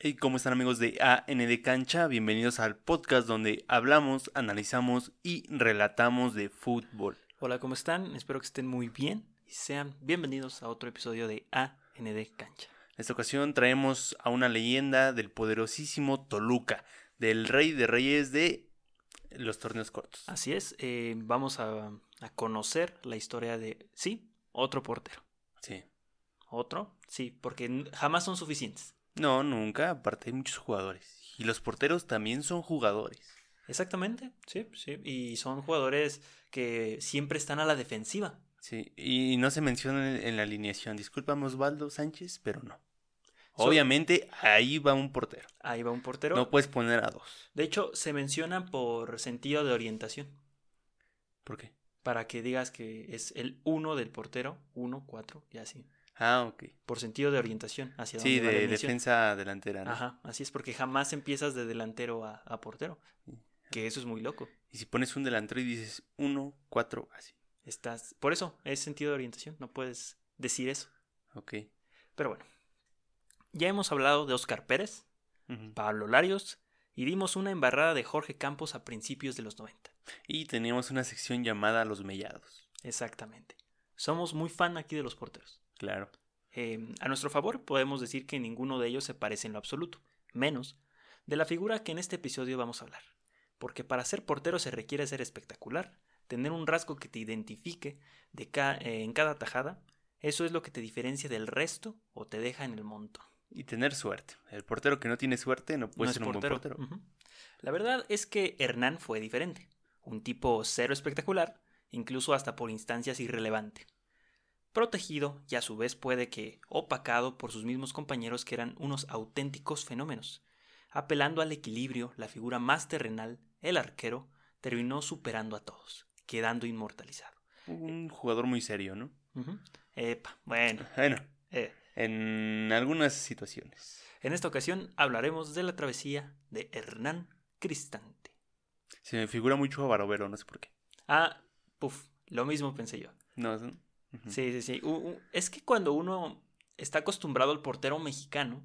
Hey, ¿cómo están amigos de AND Cancha? Bienvenidos al podcast donde hablamos, analizamos y relatamos de fútbol. Hola, ¿cómo están? Espero que estén muy bien y sean bienvenidos a otro episodio de AND Cancha. En esta ocasión traemos a una leyenda del poderosísimo Toluca, del rey de reyes de los torneos cortos. Así es, eh, vamos a, a conocer la historia de, sí, otro portero. Sí. ¿Otro? Sí, porque jamás son suficientes. No, nunca. Aparte hay muchos jugadores. Y los porteros también son jugadores. Exactamente, sí, sí. Y son jugadores que siempre están a la defensiva. Sí. Y no se menciona en, la alineación. Discúlpame Osvaldo Sánchez, pero no. Obviamente ahí va un portero. Ahí va un portero. No puedes poner a dos. De hecho, se menciona por sentido de orientación. ¿Por qué? Para que digas que es el uno del portero, uno, cuatro, y así. Ah, ok. Por sentido de orientación hacia Sí, dónde va la de defensa delantera. ¿no? Ajá, así es porque jamás empiezas de delantero a, a portero. Que eso es muy loco. Y si pones un delantero y dices uno, cuatro, así. Estás. Por eso, es sentido de orientación. No puedes decir eso. Ok. Pero bueno. Ya hemos hablado de Oscar Pérez. Pablo Larios y dimos una embarrada de Jorge Campos a principios de los 90. Y teníamos una sección llamada Los Mellados. Exactamente. Somos muy fan aquí de los porteros. Claro. Eh, a nuestro favor, podemos decir que ninguno de ellos se parece en lo absoluto, menos de la figura que en este episodio vamos a hablar. Porque para ser portero se requiere ser espectacular, tener un rasgo que te identifique de ca- eh, en cada tajada, eso es lo que te diferencia del resto o te deja en el montón. Y tener suerte. El portero que no tiene suerte no puede No ser un buen portero. La verdad es que Hernán fue diferente, un tipo cero espectacular, incluso hasta por instancias irrelevante. Protegido y a su vez puede que opacado por sus mismos compañeros que eran unos auténticos fenómenos. Apelando al equilibrio, la figura más terrenal, el arquero, terminó superando a todos, quedando inmortalizado. Un jugador muy serio, ¿no? Epa, bueno, Bueno, eh, en algunas situaciones. en esta ocasión hablaremos de la travesía de Hernán Cristante. Se me figura mucho a Barovero, no sé por qué. Ah, puf, lo mismo pensé yo. No, Sí, sí, sí. Es que cuando uno está acostumbrado al portero mexicano,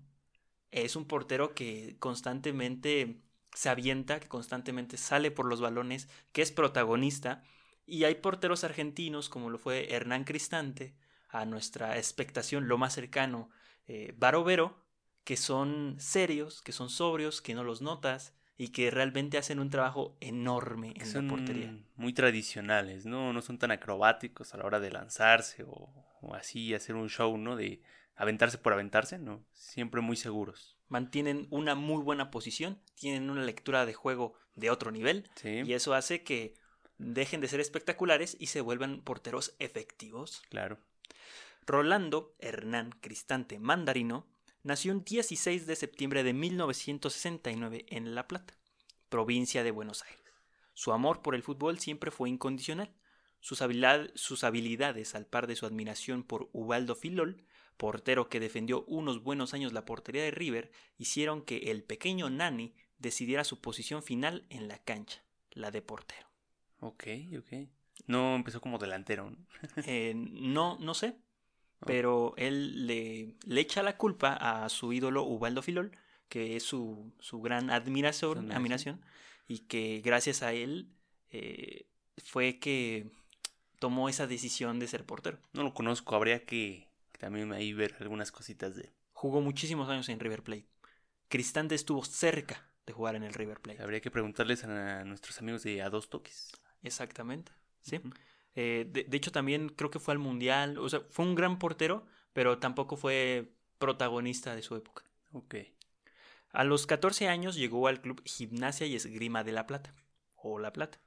es un portero que constantemente se avienta, que constantemente sale por los balones, que es protagonista. Y hay porteros argentinos, como lo fue Hernán Cristante, a nuestra expectación, lo más cercano, eh, Barovero, que son serios, que son sobrios, que no los notas y que realmente hacen un trabajo enorme en son la portería. muy tradicionales, ¿no? No son tan acrobáticos a la hora de lanzarse o, o así hacer un show, ¿no? De aventarse por aventarse, ¿no? Siempre muy seguros. mantienen una muy buena posición, tienen una lectura de juego de otro nivel Sí, y eso hace que dejen de ser espectaculares y se vuelvan porteros efectivos. claro. Rolando Hernán Cristante Mandarino nació un 16 de septiembre de 1969 en La Plata, provincia de Buenos Aires. Su amor por el fútbol siempre fue incondicional. Sus, habilidad- sus habilidades, al par de su admiración por Ubaldo Filol, portero que defendió unos buenos años la portería de River, hicieron que el pequeño Nani decidiera su posición final en la cancha, la de portero. Ok, ok. No empezó como delantero, ¿no? Eh, no, no sé, pero él le, le echa la culpa a su ídolo Ubaldo Filol, que es su, su gran admiración, admiración. y que gracias a él eh, fue que tomó esa decisión de ser portero. No lo conozco, habría que también ahí ver algunas cositas de él. Jugó muchísimos años en River Plate. Cristante estuvo cerca de jugar en el River Plate. Habría que preguntarles a nuestros amigos de A Dos Toques. Exactamente, sí. Eh, de, de hecho, también creo que fue al Mundial. O sea, fue un gran portero, pero tampoco fue protagonista de su época. Ok. A los 14 años llegó al club Gimnasia y Esgrima de La Plata, o La Plata.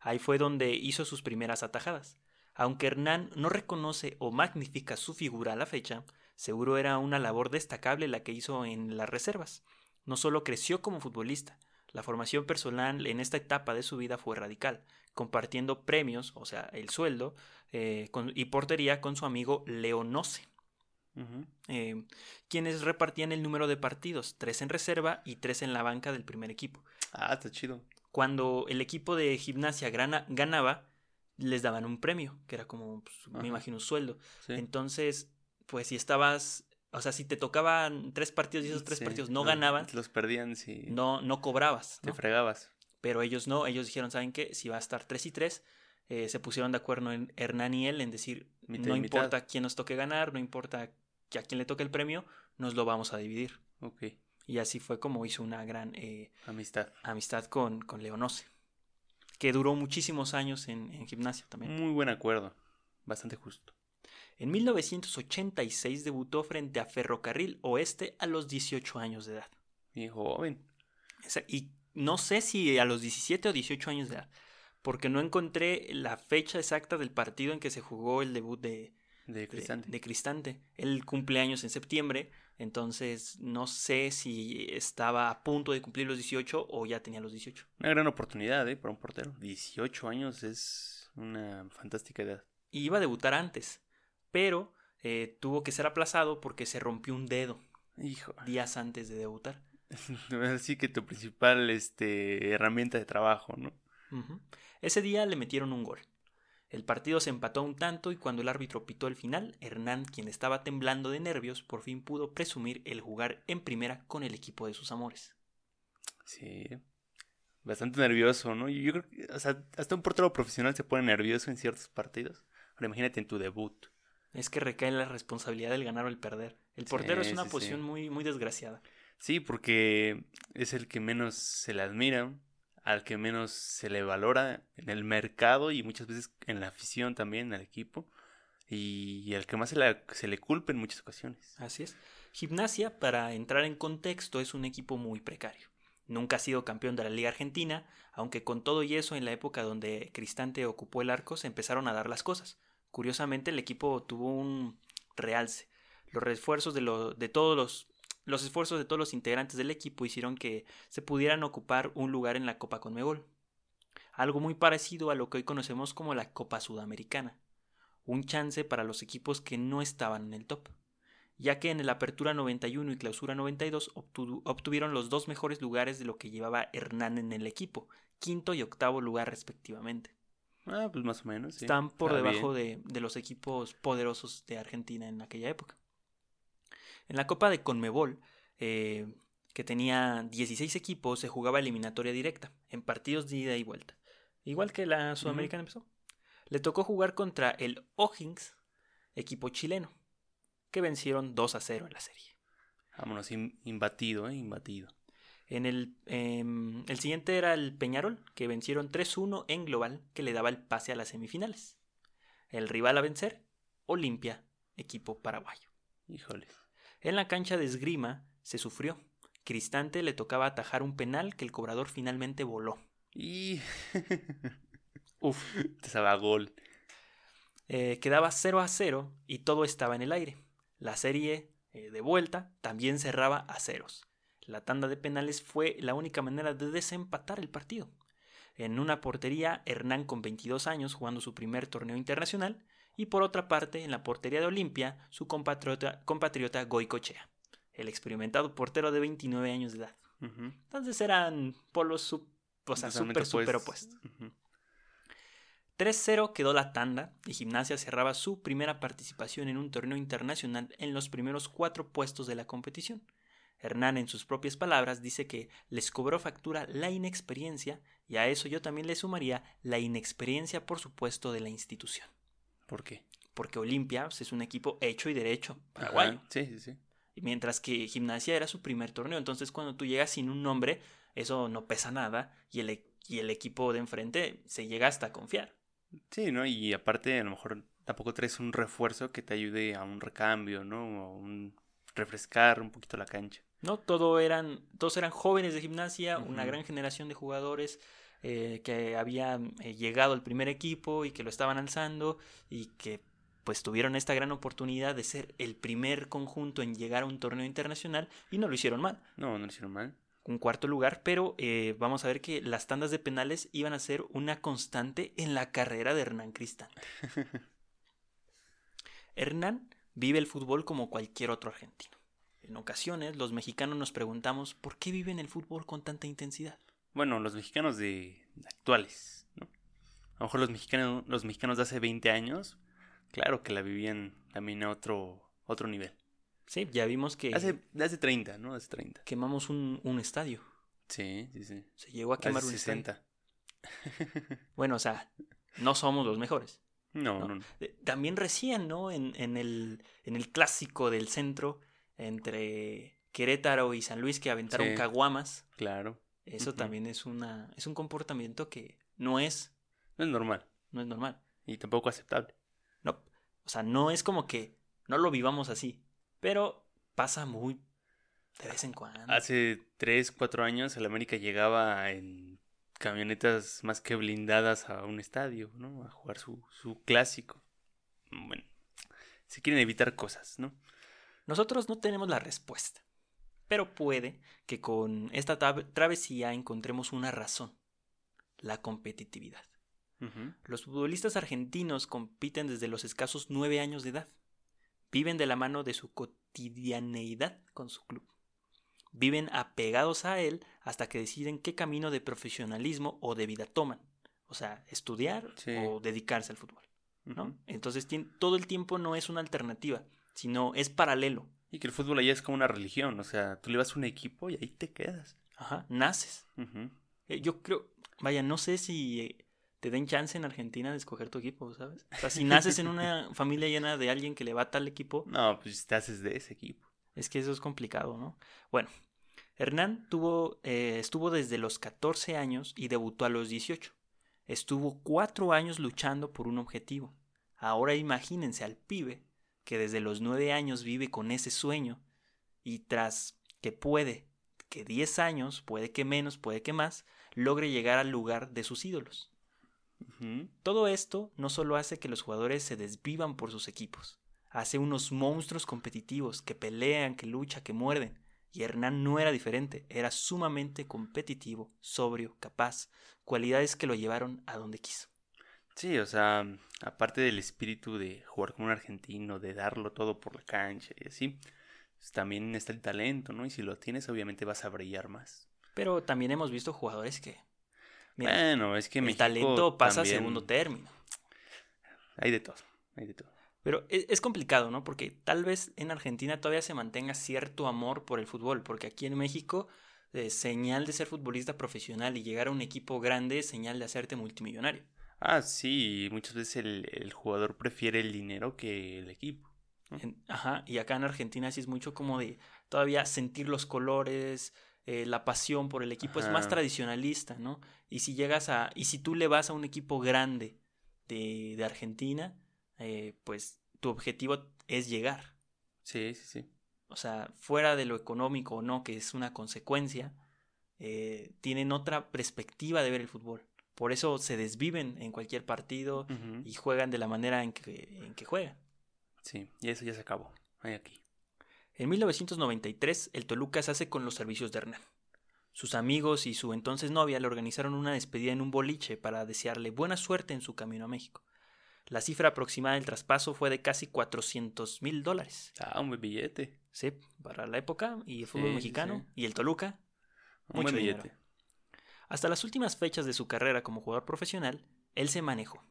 Ahí fue donde hizo sus primeras atajadas. Aunque Hernán no reconoce o magnifica su figura a la fecha, seguro era una labor destacable la que hizo en las reservas. No solo creció como futbolista, la formación personal en esta etapa de su vida fue radical, compartiendo premios, o sea, el sueldo, eh, con- y portería con su amigo Leonose eh, quienes repartían el número de partidos, tres en reserva y tres en la banca del primer equipo. Ah, está chido. Cuando el equipo de gimnasia grana- ganaba, les daban un premio, que era como, pues, me imagino, un sueldo. Sí. Entonces, pues si estabas o sea, si te tocaban tres partidos y esos tres Sí, partidos no ganaban, Los perdían si no, no cobrabas. te ¿no? fregabas. Pero ellos no, ellos dijeron, ¿saben qué? Si va a estar 3 y 3, eh, se pusieron de acuerdo en Hernán y él en decir, Mitad no mitad. importa quién nos toque ganar, no importa que a quién le toque el premio, nos lo vamos a dividir. Ok, Y así fue como hizo una gran eh, amistad. amistad con, con Leonose, que duró muchísimos años en, en gimnasia también. Muy buen acuerdo. Bastante justo. En 1986 debutó frente a Ferrocarril Oeste a los 18 años de edad. Bien joven. Y no sé si a los 17 o 18 años de edad, porque no encontré la fecha exacta del partido en que se jugó el debut de, De de- Cristante. de Cristante. Él cumple años en septiembre, entonces no sé si estaba a punto de cumplir los 18 o ya tenía los 18. Una gran oportunidad, ¿eh? Para un portero. 18 años es una fantástica edad. Y iba a debutar antes, pero eh, tuvo que ser aplazado porque se rompió un dedo Hijo. días antes de debutar. Así que tu principal este, herramienta de trabajo, ¿no? Ese día le metieron un gol. El partido se empató un tanto y cuando el árbitro pitó el final, Hernán, quien estaba temblando de nervios, por fin pudo presumir el jugar en primera con el equipo de sus amores. Sí. Bastante nervioso, ¿no? Yo, yo creo que, o sea, hasta un portero profesional se pone nervioso en ciertos partidos. Ahora imagínate en tu debut. Es que recae la responsabilidad del ganar o el perder. El portero Sí, es una sí, posición sí. muy, muy desgraciada. Sí, porque es el que menos se le admira, al que menos se le valora en el mercado y muchas veces en la afición también, al equipo, y al que más se le, se le culpa en muchas ocasiones. Así es. Gimnasia, para entrar en contexto, es un equipo muy precario. Nunca ha sido campeón de la Liga Argentina, aunque con todo y eso en la época donde Cristante ocupó el arco se empezaron a dar las cosas. Curiosamente el equipo tuvo un realce. Los refuerzos de, lo- de todos los, los esfuerzos de todos los integrantes del equipo hicieron que se pudieran ocupar un lugar en la Copa Conmebol. Algo muy parecido a lo que hoy conocemos como la Copa Sudamericana. Un chance para los equipos que no estaban en el top ya que en el Apertura 91 y Clausura 92 obtu- obtuvieron los dos mejores lugares de lo que llevaba Hernán en el equipo, quinto y octavo lugar respectivamente. Ah, pues más o menos. sí. Están por Está debajo de, de los equipos poderosos de Argentina en aquella época. En la Copa de Conmebol, eh, que tenía 16 equipos, se jugaba eliminatoria directa, en partidos de ida y vuelta. Igual que la Sudamericana empezó. Le tocó jugar contra el O'Higgins, equipo chileno, que vencieron 2 a 0 en la serie. Vámonos, im- imbatido, ¿eh? Imbatido. En el, em, el siguiente era el Peñarol, que vencieron 3-1 en global, que le daba el pase a las semifinales. El rival a vencer, Olimpia, equipo paraguayo. Híjole. En la cancha de esgrima se sufrió. Cristante le tocaba atajar un penal que el cobrador finalmente voló. Y. Uf. Te sabe a gol. Eh, quedaba 0 a 0 y todo estaba en el aire. La serie eh, de vuelta también cerraba a ceros. La tanda de penales fue la única manera de desempatar el partido. En una portería, Hernán con 22 años jugando su primer torneo internacional y por otra parte, en la portería de Olimpia, su compatriota, compatriota Goicochea, el experimentado portero de 29 años de edad. Entonces eran polos sub- o sea, súper, súper opuestos. opuestos. Ujú. 3-0 quedó la tanda y Gimnasia cerraba su primera participación en un torneo internacional en los primeros cuatro puestos de la competición. Hernán, en sus propias palabras, dice que les cobró factura la inexperiencia y a eso yo también le sumaría la inexperiencia, por supuesto, de la institución. ¿Por qué? Porque Olimpia pues, es un equipo hecho y derecho, paraguayo. Ajá, Sí, sí, sí. Mientras que Gimnasia era su primer torneo. Entonces, cuando tú llegas sin un nombre, eso no pesa nada y el, e- y el equipo de enfrente se llega hasta a confiar. Sí, ¿no? Y aparte, a lo mejor tampoco traes un refuerzo que te ayude a un recambio, ¿no? O un refrescar un poquito la cancha. ¿no? Todo eran, todos eran jóvenes de gimnasia, una gran generación de jugadores eh, que habían eh, llegado al primer equipo y que lo estaban alzando y que pues tuvieron esta gran oportunidad de ser el primer conjunto en llegar a un torneo internacional y no lo hicieron mal, No, no lo hicieron mal. un cuarto lugar, pero eh, vamos a ver que las tandas de penales iban a ser una constante en la carrera de Hernán Cristante. Hernán vive el fútbol como cualquier otro argentino. En ocasiones los mexicanos nos preguntamos por qué viven el fútbol con tanta intensidad. Bueno, los mexicanos de actuales, ¿no? A lo mejor los mexicanos, los mexicanos de hace 20 años, claro que la vivían también a otro, otro nivel. Sí, ya vimos que Hace, hace 30, ¿no? Hace 30. quemamos un, un estadio. Sí, sí, sí. Se llegó a quemar Hace un estadio. 60. Bueno, o sea, no somos los mejores. No, No. no, no. También recién, ¿no? En, en el, en el clásico del centro entre Querétaro y San Luis que aventaron Sí. caguamas. Claro. Eso también es una es un comportamiento que no es No es normal. no es normal. Y tampoco aceptable. No, o sea, no es como que no lo vivamos así, pero pasa muy de vez en cuando. Hace 3, 4 años el América llegaba en camionetas más que blindadas a un estadio, ¿no? A jugar su, su clásico. Bueno, se quieren evitar cosas, ¿no? Nosotros no tenemos la respuesta, pero puede que con esta travesía encontremos una razón, la competitividad. Los futbolistas argentinos compiten desde los escasos nueve años de edad. Viven de la mano de su cotidianeidad con su club. Viven apegados a él hasta que deciden qué camino de profesionalismo o de vida toman. O sea, estudiar Sí. o dedicarse al fútbol. ¿no? Entonces todo el tiempo no es una alternativa, sino es paralelo. Y que el fútbol allá es como una religión, o sea, tú le vas a un equipo y ahí te quedas. Ajá, naces. Eh, Yo creo, vaya, no sé si eh, te den chance en Argentina de escoger tu equipo, ¿sabes? O sea, si naces en una familia llena de alguien que le va a tal equipo, No, pues te haces de ese equipo. es que eso es complicado, ¿no? Bueno, Hernán tuvo, eh, estuvo desde los 14 años y debutó a los 18. Estuvo cuatro años luchando por un objetivo. Ahora imagínense al pibe que desde los nueve años vive con ese sueño y tras que puede, que 10 años, puede que menos, puede que más, logre llegar al lugar de sus ídolos. Todo esto no solo hace que los jugadores se desvivan por sus equipos, hace unos monstruos competitivos que pelean, que luchan, que muerden. Y Hernán no era diferente, era sumamente competitivo, sobrio, capaz, cualidades que lo llevaron a donde quiso. Sí, o sea, aparte del espíritu de jugar como un argentino, de darlo todo por la cancha y así, pues también está el talento, ¿no? Y si lo tienes, obviamente vas a brillar más. Pero también hemos visto jugadores que... Mira, bueno, es que el México talento pasa a segundo término. Hay de todo, hay de todo. Pero e- es, complicado, ¿no? Porque tal vez en Argentina todavía se mantenga cierto amor por el fútbol, porque aquí en México, eh, señal de ser futbolista profesional y llegar a un equipo grande es señal de hacerte multimillonario. Ah, sí, muchas veces el, el jugador prefiere el dinero que el equipo. Ajá, y acá en Argentina sí es mucho como de todavía sentir los colores, eh, la pasión por el equipo es más tradicionalista, ¿no? Y si llegas a, y si tú le vas a un equipo grande de, de Argentina, eh, pues tu objetivo es llegar. Sí, sí, sí. O sea, fuera de lo económico o no, que es una consecuencia, eh, tienen otra perspectiva de ver el fútbol. Por eso se desviven en cualquier partido y juegan de la manera en que, en que juegan. Sí, y eso ya se acabó. Hay aquí. En 1993, el Toluca se hace con los servicios de Hernán. Sus amigos y su entonces novia le organizaron una despedida en un boliche para desearle buena suerte en su camino a México. La cifra aproximada del traspaso fue de casi 400 mil dólares. Ah, un buen billete. Sí, para la época y el fútbol Sí, mexicano sí. y el Toluca. Un Mucho buen dinero. Hasta las últimas fechas de su carrera como jugador profesional, él se manejó.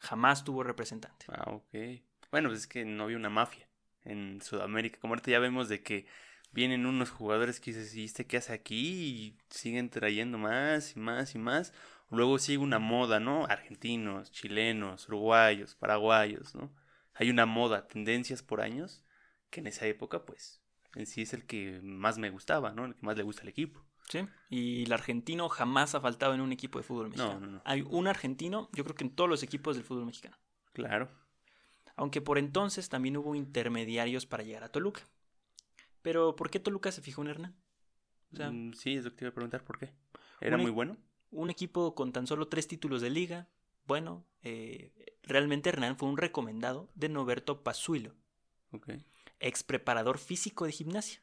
Jamás tuvo representante. Ah, ok. Bueno, pues es que no había una mafia en Sudamérica. Como ahorita ya vemos de que vienen unos jugadores que dices, ¿y este qué hace aquí? Y siguen trayendo más y más y más. Luego sigue una moda, ¿no? Argentinos, chilenos, uruguayos, paraguayos, ¿no? Hay una moda, tendencias por años, que en esa época, pues, en sí es el que más me gustaba, ¿no? El que más le gusta al equipo. Sí. Y el argentino jamás ha faltado en un equipo de fútbol mexicano. no, no. Hay un argentino, yo creo que en todos los equipos del fútbol mexicano. Claro. Aunque por entonces también hubo intermediarios para llegar a Toluca. Pero ¿por qué Toluca se fijó en Hernán? O sea, Mm, sí, es lo que te iba a preguntar, ¿por qué? ¿Era muy bueno? un equipo con tan solo tres títulos de liga. Bueno, eh, realmente Hernán fue un recomendado de Noberto Pazuilo, Ok. ex preparador físico de gimnasia,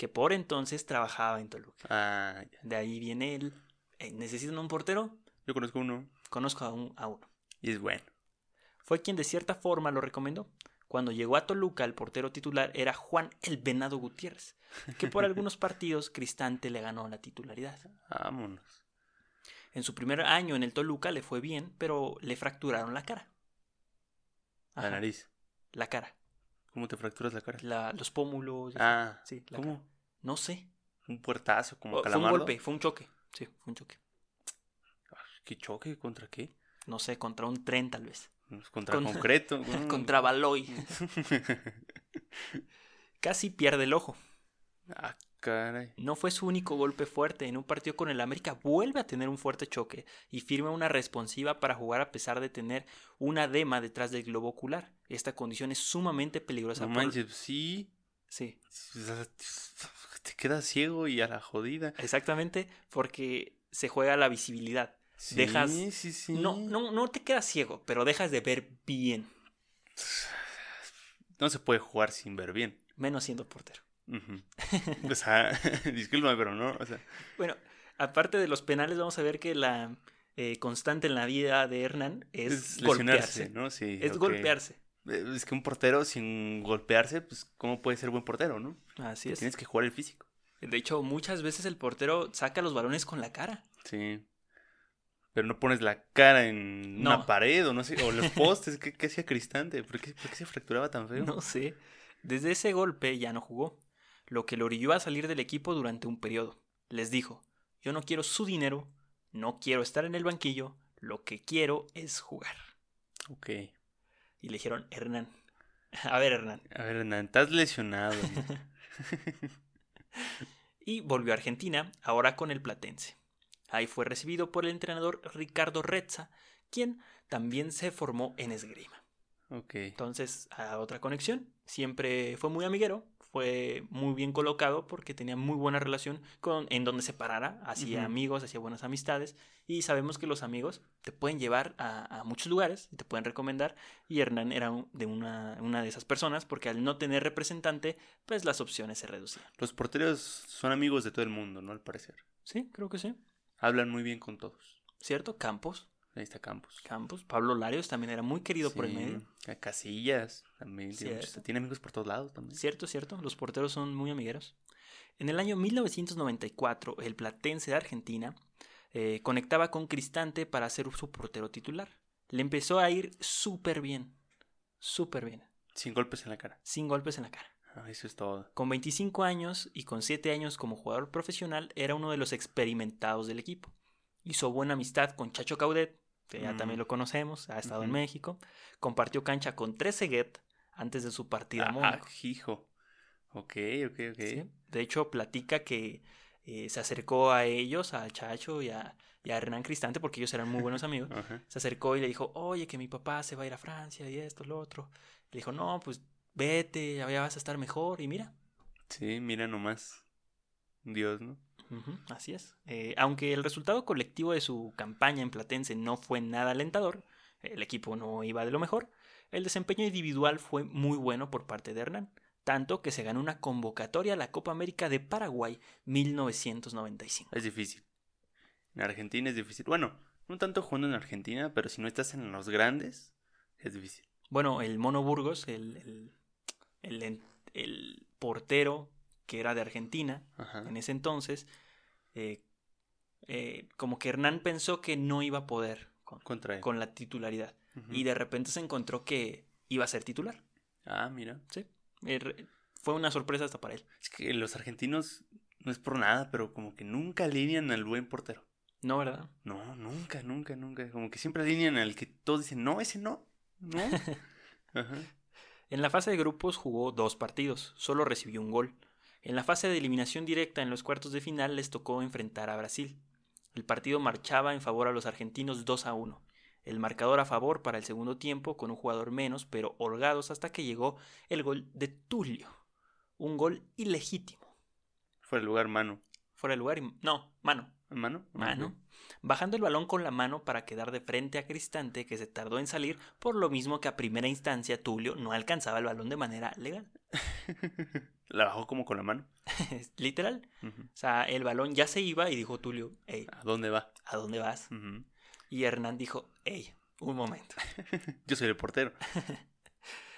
que por entonces trabajaba en Toluca. Ah, ya. De ahí viene él. Eh, ¿Necesitan un portero? Yo conozco uno Conozco a, un- a uno. y es bueno. Fue quien de cierta forma lo recomendó. Cuando llegó a Toluca, el portero titular era Juan el Venado Gutiérrez, que por algunos partidos Cristante le ganó la titularidad. Vámonos. En su primer año en el Toluca le fue bien, pero le fracturaron la cara. La Ajá, nariz. La cara. ¿Cómo te fracturas la cara? la- los pómulos. Ah, sí, la ¿cómo? cara. No sé. Un puertazo como O- fue un calamardo. golpe, fue un choque. Sí, fue un choque. ¿Qué choque? ¿Contra qué? No sé, contra un tren tal vez. Pues Contra Con- concreto. mm. Contra Baloy. Casi pierde el ojo. ah, caray. No fue su único golpe fuerte. En un partido con el América vuelve a tener un fuerte choque y firma una responsiva para jugar a pesar de tener una edema detrás del globo ocular. Esta condición es sumamente peligrosa. No por- manches, sí. Sí, Te quedas ciego y a la jodida. exactamente, porque se juega la visibilidad. Sí, Dejas- sí, sí. No, no, no te quedas ciego, pero dejas de ver bien, No se puede jugar sin ver bien. menos siendo portero. Ujú. O sea, discúlpame, pero no. O sea, Bueno, aparte de los penales, vamos a ver que la eh, constante en la vida de Hernán es, es golpearse. ¿no? Sí. Es golpearse. Eh, Es que un portero sin golpearse, pues, ¿cómo puede ser buen portero, no? Así es. Tienes que jugar el físico. De hecho, muchas veces el portero saca los balones con la cara. Sí. Pero no pones la cara en No. una pared o no sé, o los postes. ¿Qué, qué hacía Cristante? ¿Por qué, por qué se fracturaba tan feo? No sé. Desde ese golpe ya no jugó, lo que lo orilló a salir del equipo durante un periodo. Les dijo, yo no quiero su dinero, no quiero estar en el banquillo, lo que quiero es jugar. Ok. Y le dijeron, Hernán. A ver, Hernán. A ver, Hernán, estás lesionado. Y volvió a Argentina, ahora con el Platense. Ahí fue recibido por el entrenador Ricardo Rezza, quien también se formó en esgrima. ok. Entonces, a otra conexión. Siempre fue muy amiguero, fue muy bien colocado porque tenía muy buena relación con en donde se parara, hacía amigos, hacía buenas amistades y sabemos que los amigos te pueden llevar a, a muchos lugares y te pueden recomendar y Hernán era un- de una, una de esas personas porque al no tener representante, pues las opciones se reducían. Los porteros son amigos de todo el mundo, ¿no? Al parecer. Sí, creo que sí. Hablan muy bien con todos. ¿Cierto? Campos, Ahí está Campos. Campos, Pablo Larios también era muy querido por el medio. a Casillas también. Tiene amigos por todos lados también. Cierto, cierto, los porteros son muy amigueros. En el año 1994, el Platense de Argentina eh, conectaba con Cristante para ser su portero titular. Le empezó a ir súper bien, súper bien, Sin golpes en la cara. sin golpes en la cara. Ah, eso es todo. Con 25 años y con 7 años como jugador profesional, era uno de los experimentados del equipo. Hizo buena amistad con Chacho Caudet, que ya Mm. también lo conocemos, ha estado en. México. Compartió cancha con Trezeguet antes de su partida a Ah, Mónaco. hijo. Ok, ok, ok. ¿sí? De hecho, platica que eh, se acercó a ellos, a Chacho y a, y a Hernán Cristante, porque ellos eran muy buenos amigos. Se acercó y le dijo, oye, que mi papá se va a ir a Francia y esto, lo otro. Le dijo, no, pues vete, ya vas a estar mejor. Y mira, Sí, mira nomás. Dios, ¿no? Así es. Eh, aunque el resultado colectivo de su campaña en Platense no fue nada alentador, el equipo no iba de lo mejor, el desempeño individual fue muy bueno por parte de Hernán, tanto que se ganó una convocatoria a la Copa América de Paraguay 1995. Es difícil. En Argentina es difícil. Bueno, no tanto jugando en Argentina, pero si no estás en los grandes, es difícil. Bueno, el Mono Burgos, el, el, el portero que era de Argentina Ajá. en ese entonces, eh, eh, como que Hernán pensó que no iba a poder con, Contra él. con la titularidad. Y de repente se encontró que iba a ser titular. Ah, mira. Sí. Er- Fue una sorpresa hasta para él. Es que los argentinos, no es por nada, pero como que nunca alinean al buen portero. No, ¿verdad? No, nunca, nunca, nunca. Como que siempre alinean al que todos dicen, no, ese no. No. Ajá. En la fase de grupos jugó dos partidos, solo recibió un gol. En la fase de eliminación directa en los cuartos de final les tocó enfrentar a Brasil. El partido marchaba en favor a los argentinos 2 a 1. El marcador a favor para el segundo tiempo con un jugador menos, pero holgados hasta que llegó el gol de Tulio. Un gol ilegítimo. Fuera el lugar, mano. Fuera de lugar y... No, mano. ¿Mano? mano, bajando el balón con la mano para quedar de frente a Cristante que se tardó en salir, por lo mismo que a primera instancia Tulio no alcanzaba el balón de manera legal. La bajó como con la mano. Literal. O sea, el balón ya se iba y dijo Tulio, hey, ¿A dónde va? ¿a dónde vas? Y Hernán dijo, hey, un momento. Yo soy el portero.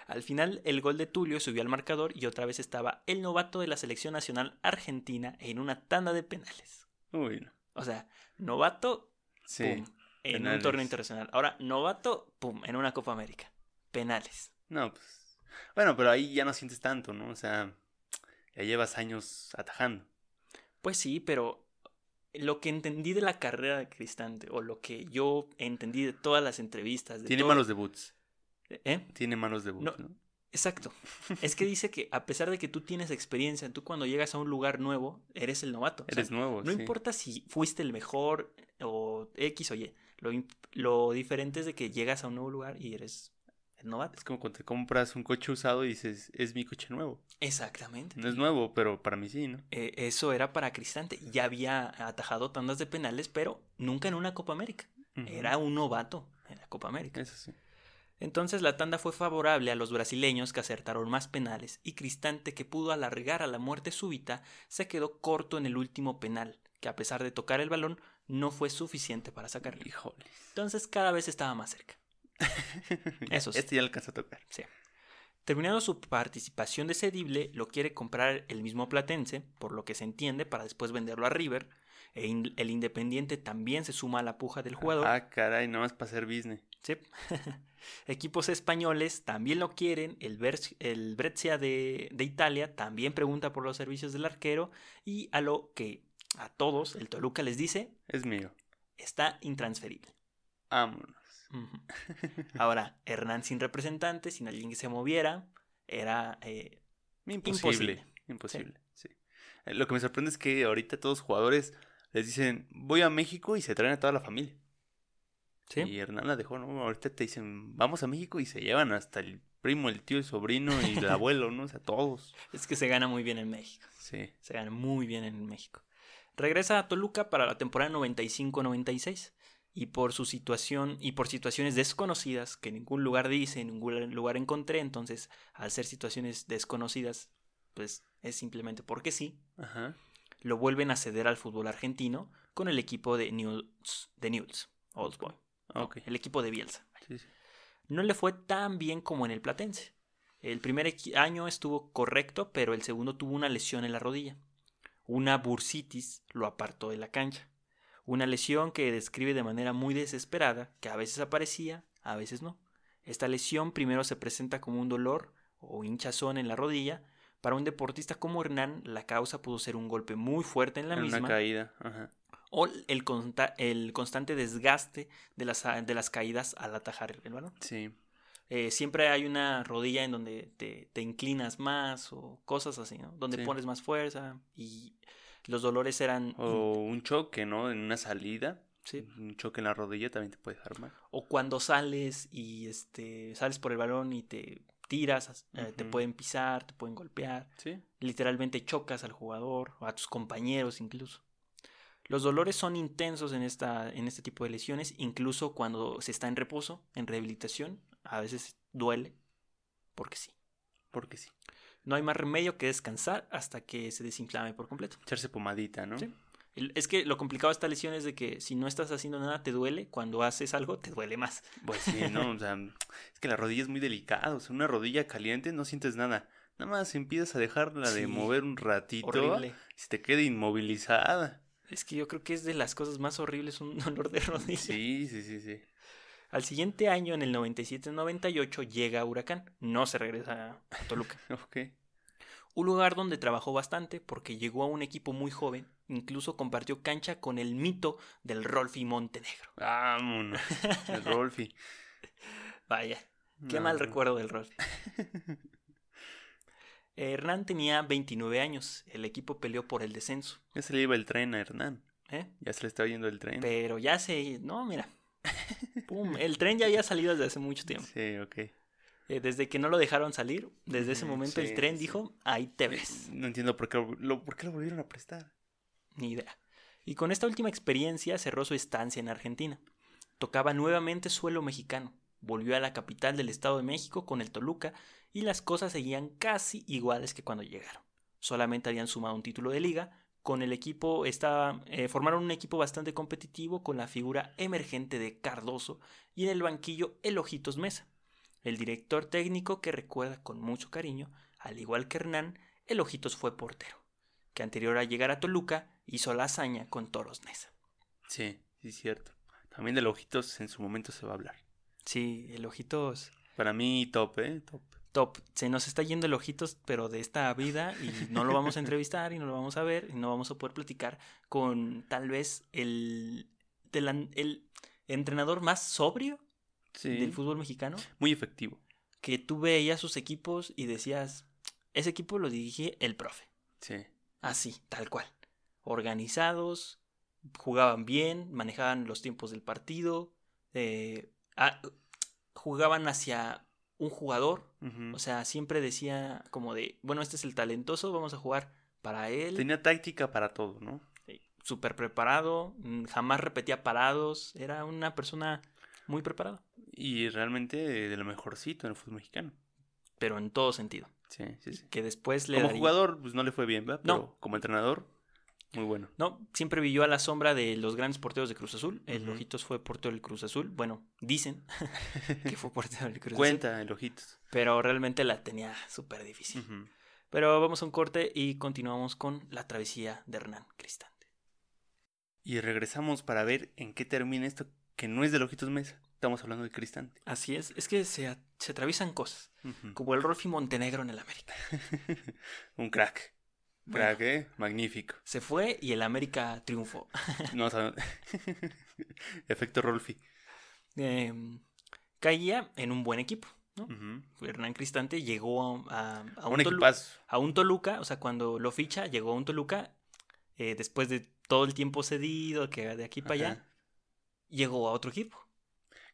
Al final, el gol de Tulio subió al marcador y otra vez estaba el novato de la selección nacional argentina en una tanda de penales. Uy, no. O sea, novato, Sí. pum, en un torneo internacional. Ahora, novato, pum, en una Copa América. Penales. No, pues. Bueno, pero ahí ya no sientes tanto, ¿no? O sea, ya llevas años atajando. Pues sí, pero lo que entendí de la carrera de Cristante, o lo que yo entendí de todas las entrevistas. De Tiene todo- malos debuts. ¿Eh? Tiene malos debuts, No, ¿no? Exacto. Es que dice que a pesar de que tú tienes experiencia, tú cuando llegas a un lugar nuevo, eres el novato. O sea, Eres nuevo, no sí. importa si fuiste el mejor o X o Y. Lo, lo diferente es de que llegas a un nuevo lugar y eres el novato. Es como cuando te compras un coche usado y dices, es mi coche nuevo. Exactamente. No es nuevo, pero para mí sí, ¿no? Eh, eso era para Cristante. Ya había atajado tandas de penales, pero nunca en una Copa América. Era un novato en la Copa América. Eso sí. Entonces la tanda fue favorable a los brasileños que acertaron más penales y Cristante que pudo alargar a la muerte súbita se quedó corto en el último penal, que a pesar de tocar el balón no fue suficiente para sacarlo. Híjole. Entonces cada vez estaba más cerca. Eso sí. Este ya alcanza a tocar. Terminando su participación de cedible, lo quiere comprar el mismo Platense, por lo que se entiende, para después venderlo a River. E in- el Independiente también se suma a la puja del jugador. Ah, caray, más para hacer business. Sí. Equipos españoles también lo quieren. El, el Brescia de, de Italia también pregunta por los servicios del arquero. Y a lo que a todos el Toluca les dice, Es mío. está intransferible. Vámonos. Ahora, Hernán sin representante, sin alguien que se moviera, era... eh, Imposible. Imposible. Sí. Eh, Lo que me sorprende es que ahorita todos los jugadores les dicen, voy a México y se traen a toda la familia. ¿Sí? Y Hernán la dejó, ¿no? Ahorita te dicen, vamos a México y se llevan hasta el primo, el tío, el sobrino y el abuelo, ¿no? O sea, todos. Es que se gana muy bien en México. Sí. Se gana muy bien en México. Regresa a Toluca para la temporada 95-96 y por su situación y por situaciones desconocidas que en ningún lugar dice, en ningún lugar encontré, entonces al ser situaciones desconocidas, pues es simplemente porque sí, Ajá. lo vuelven a ceder al fútbol argentino con el equipo de Newell's, de Newell's Old Boys, el equipo de Bielsa. Sí, sí. No le fue tan bien como en el Platense. El primer año estuvo correcto, pero el segundo tuvo una lesión en la rodilla. Una bursitis lo apartó de la cancha. Una lesión que describe de manera muy desesperada, que a veces aparecía, a veces no. Esta lesión primero se presenta como un dolor o hinchazón en la rodilla. Para un deportista como Hernán, la causa pudo ser un golpe muy fuerte en la En misma una caída. Ajá. O el, consta- el constante desgaste de las, de las caídas al atajar el balón. Sí. Eh, siempre hay una rodilla en donde te, te inclinas más o cosas así, ¿no? Donde Sí. pones más fuerza y los dolores eran... O un choque, ¿no? En una salida. sí. Un choque en la rodilla también te puede dejar mal. O cuando sales y este, sales por el balón y te tiras, eh, te pueden pisar, te pueden golpear. Sí. Literalmente chocas al jugador o a tus compañeros incluso. Los dolores son intensos en, esta, en este tipo de lesiones, incluso cuando se está en reposo, en rehabilitación, a veces duele, porque sí. Porque sí. No hay más remedio que descansar hasta que se desinflame por completo. Echarse pomadita, ¿no? Sí. Es que lo complicado de esta lesión es de que si no estás haciendo nada te duele, cuando haces algo te duele más. Pues sí, ¿no? O sea, es que la rodilla es muy delicada. O sea, una rodilla caliente no sientes nada. Nada más empiezas a dejarla de mover un ratito Horrible. se te queda inmovilizada. Es que yo creo que es de las cosas más horribles un dolor de rodilla. Sí, sí, sí, sí. Al siguiente año, en el 97-98, llega Huracán. No se regresa a Toluca. Ok. Un lugar donde trabajó bastante porque llegó a un equipo muy joven. Incluso compartió cancha con el mito del Rolfi Montenegro. Vámonos. El Rolfi. Vaya, qué No, mal recuerdo del Rolfi. Eh, Hernán tenía 29 años. El equipo peleó por el descenso. Ya se le iba el tren a Hernán. ¿eh? Ya se le está yendo el tren. Pero ya se... No, mira. Pum, el tren ya había salido desde hace mucho tiempo. Sí, ok. Eh, desde que no lo dejaron salir, desde ese momento sí, el tren sí. dijo, ahí te ves. No entiendo por qué lo- por qué lo volvieron a prestar. Ni idea. Y con esta última experiencia cerró su estancia en Argentina. Tocaba nuevamente suelo mexicano. Volvió a la capital del Estado de México con el Toluca y las cosas seguían casi iguales que cuando llegaron. Solamente habían sumado un título de liga. Con el equipo estaba, eh, formaron un equipo bastante competitivo con la figura emergente de Cardoso y en el banquillo el Ojitos Mesa, el director técnico que recuerda con mucho cariño, al igual que Hernán, el Ojitos fue portero que anterior a llegar a Toluca hizo la hazaña con Toros Neza. Sí, sí, es cierto. También de los ojitos en su momento se va a hablar. Sí, el Ojitos. Para mí, top, ¿eh? Top. Top. Se nos está yendo el ojitos, pero de esta vida, y no lo vamos a entrevistar, y no lo vamos a ver, y no vamos a poder platicar con tal vez el, entrenador más sobrio Sí. del fútbol mexicano. Muy efectivo. Que tú veías sus equipos y decías, ese equipo lo dirige el profe. Sí. Así, tal cual. Organizados, jugaban bien, manejaban los tiempos del partido, eh, ah, jugaban hacia un jugador, o sea, siempre decía como de, bueno, este es el talentoso, vamos a jugar para él. Tenía táctica para todo, ¿no? Súper preparado, mm, jamás repetía parados, era una persona muy preparada, Y realmente de lo mejorcito en el fútbol mexicano. pero en todo sentido. Sí, sí, sí. Que después le Como daría- jugador, pues no le fue bien, ¿verdad? Pero No. como entrenador, muy bueno. No, siempre vivió a la sombra de los grandes porteros de Cruz Azul. El Ujú. Ojitos fue portero del Cruz Azul. Bueno, dicen que fue portero del Cruz Azul. Cuenta el ojitos. Pero realmente la tenía súper difícil. Pero vamos a un corte y continuamos con la travesía de Hernán Cristante. Y regresamos para ver en qué termina esto que no es del ojitos mesa. Estamos hablando de Cristante. Así es, es que se, se atraviesan cosas, como el Rolfi Montenegro en el América. Un crack. Crack, ¿eh? Magnífico. se fue y el América triunfó. No, o sea, Efecto Rolfi. Em, caía en un buen equipo. ¿no? Hernán Cristante llegó a, a- a Un un, Tolu- equipazo. a un Toluca, o sea, cuando lo ficha, llegó a un Toluca, eh, después de todo el tiempo cedido, que de aquí para allá, llegó a otro equipo.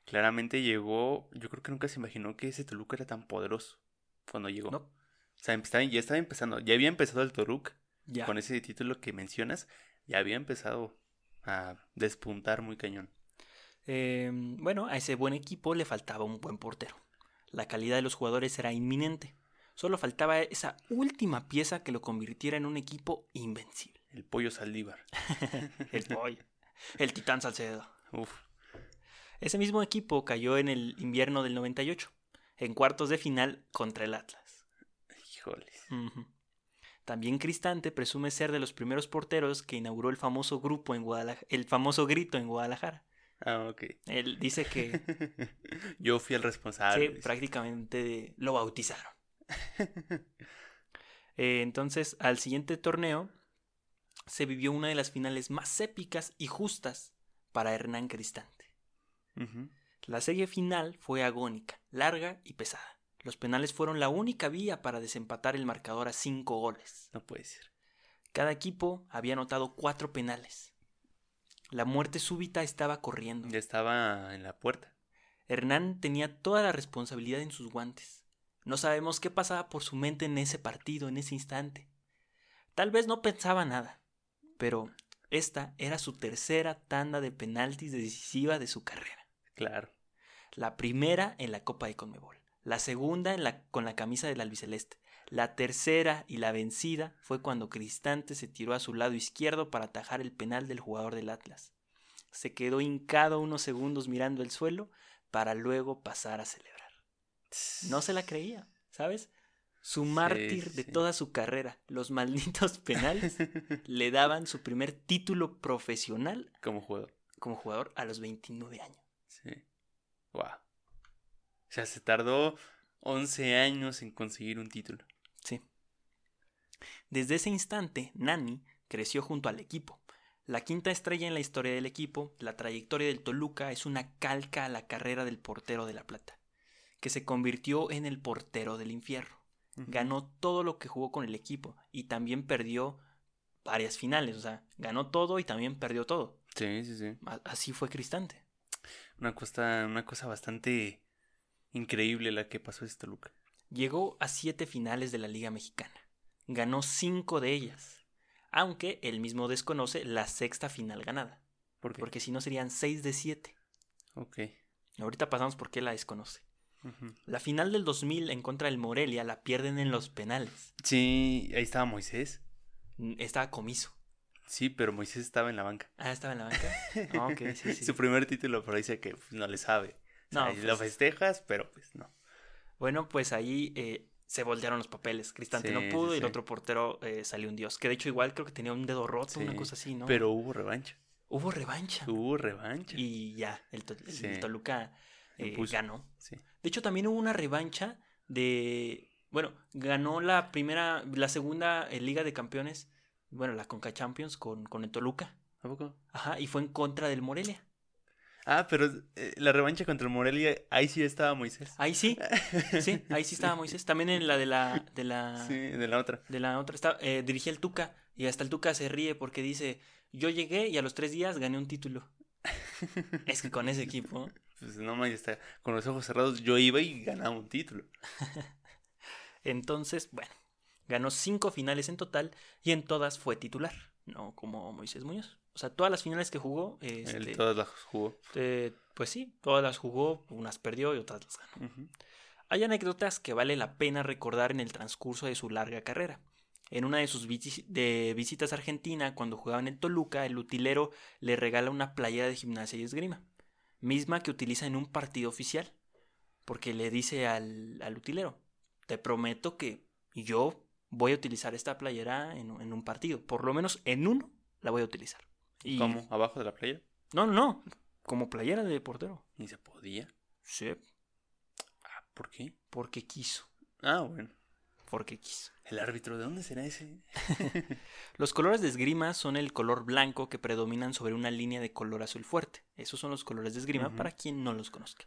Claramente llegó. Yo creo que nunca se imaginó que ese Toluca era tan poderoso cuando llegó. ¿no? O sea, estaba- ya estaba empezando. Ya había empezado el. Ya. Con ese título que mencionas, ya había empezado a despuntar muy cañón. Eh, bueno, a ese buen equipo le faltaba un buen portero. La calidad de los jugadores era inminente. Solo faltaba esa última pieza que lo convirtiera en un equipo invencible. El pollo Saldívar. El pollo. El titán Salcedo. Uf. Ese mismo equipo cayó en el invierno del 98, en cuartos de final contra el Atlas. Ujú. También Cristante presume ser de los primeros porteros que inauguró el famoso grupo en Guadalajara, el famoso grito en Guadalajara. Ah, ok. Él dice que, Yo fui el responsable. que prácticamente lo bautizaron. Eh, entonces, al siguiente torneo se vivió una de las finales más épicas y justas para Hernán Cristante. La serie final fue agónica, larga y pesada. Los penales fueron la única vía para desempatar el marcador a cinco goles. No puede ser. Cada equipo había anotado cuatro penales. La muerte súbita estaba corriendo. Ya estaba en la puerta. Hernán tenía toda la responsabilidad en sus guantes. No sabemos qué pasaba por su mente en ese partido, en ese instante. Tal vez no pensaba nada, pero esta era su tercera tanda de penaltis decisiva de su carrera. Claro. La primera en la Copa de Conmebol, la segunda en la, con la camisa del albiceleste, la tercera y la vencida fue cuando Cristante se tiró a su lado izquierdo para atajar el penal del jugador del Atlas. Se quedó hincado unos segundos mirando el suelo para luego pasar a celebrar. No se la creía, ¿sabes? Su mártir de sí. toda su carrera, los malditos penales, le daban su primer título profesional Como jugador. como jugador a los 29 años. Sí. Wow. O sea, se tardó 11 años en conseguir un título. Sí. Desde ese instante, Nani creció junto al equipo. La quinta estrella en la historia del equipo, la trayectoria del Toluca es una calca a la carrera del portero de La Plata, que se convirtió en el portero del infierno. Ganó todo lo que jugó con el equipo y también perdió varias finales, o sea, ganó todo y también perdió todo. Sí, sí, sí. Así fue Cristante. Una cosa, una cosa bastante increíble la que pasó este Toluca. Llegó a siete finales de la Liga Mexicana. Ganó cinco de ellas, aunque él mismo desconoce la sexta final ganada, ¿Por qué? porque si no serían seis de siete. Ok. Ahorita pasamos por qué la desconoce. La final del 2000 en contra del Morelia la pierden en los penales. Sí, ahí estaba Moisés. Mm, Estaba comiso. Sí, pero Moisés estaba en la banca. Ah, estaba en la banca. Ah, ok, sí, sí. Su primer título, pero dice que pues, no le sabe. O sea, No, ahí pues- Lo festejas, pero pues no. Bueno, pues ahí eh, se voltearon los papeles. Cristante Sí, no pudo sí, y el otro portero eh, salió un dios. Que de hecho igual creo que tenía un dedo roto, una cosa así, ¿no? Pero hubo revancha. Hubo revancha. Hubo revancha. Y ya, el, To- el. Toluca eh, ganó. De hecho, también hubo una revancha de... Bueno, ganó la primera, la segunda eh, Liga de Campeones, bueno, la Conca Champions con, con el Toluca. ¿A poco? Ajá, y fue en contra del Morelia. Ah, pero eh, la revancha contra el Morelia, ahí sí estaba Moisés. Ahí sí, sí, ahí sí estaba Moisés. También en la de la, de la, Sí, de la otra. de la otra, está, eh, dirigía el Tuca y hasta el Tuca se ríe porque dice, yo llegué y a los tres días gané un título. es que con ese equipo, Pues no más está con los ojos cerrados. Yo iba y ganaba un título. entonces, bueno, ganó cinco finales en total y en todas fue titular, no como Moisés Muñoz. O sea, todas las finales que jugó, Él este, todas las jugó. eh, pues sí, todas las jugó, unas perdió y otras las ganó. Hay anécdotas que vale la pena recordar en el transcurso de su larga carrera. En una de sus de visitas a Argentina, cuando jugaba en el Toluca, el utilero le regala una playera de gimnasia y esgrima, misma que utiliza en un partido oficial, porque le dice al, al utilero, te prometo que yo voy a utilizar esta playera en, en un partido, por lo menos en uno la voy a utilizar. Y- ¿Cómo? ¿Abajo de la playa? No, no, no, como playera de portero. Ni se podía. Sí, Ah, ¿por qué? porque quiso, Ah, bueno. porque quiso. ¿El árbitro de dónde será ese? Los colores de esgrima son el color blanco que predominan sobre una línea de color azul fuerte. Esos son los colores de esgrima para quien no los conozca.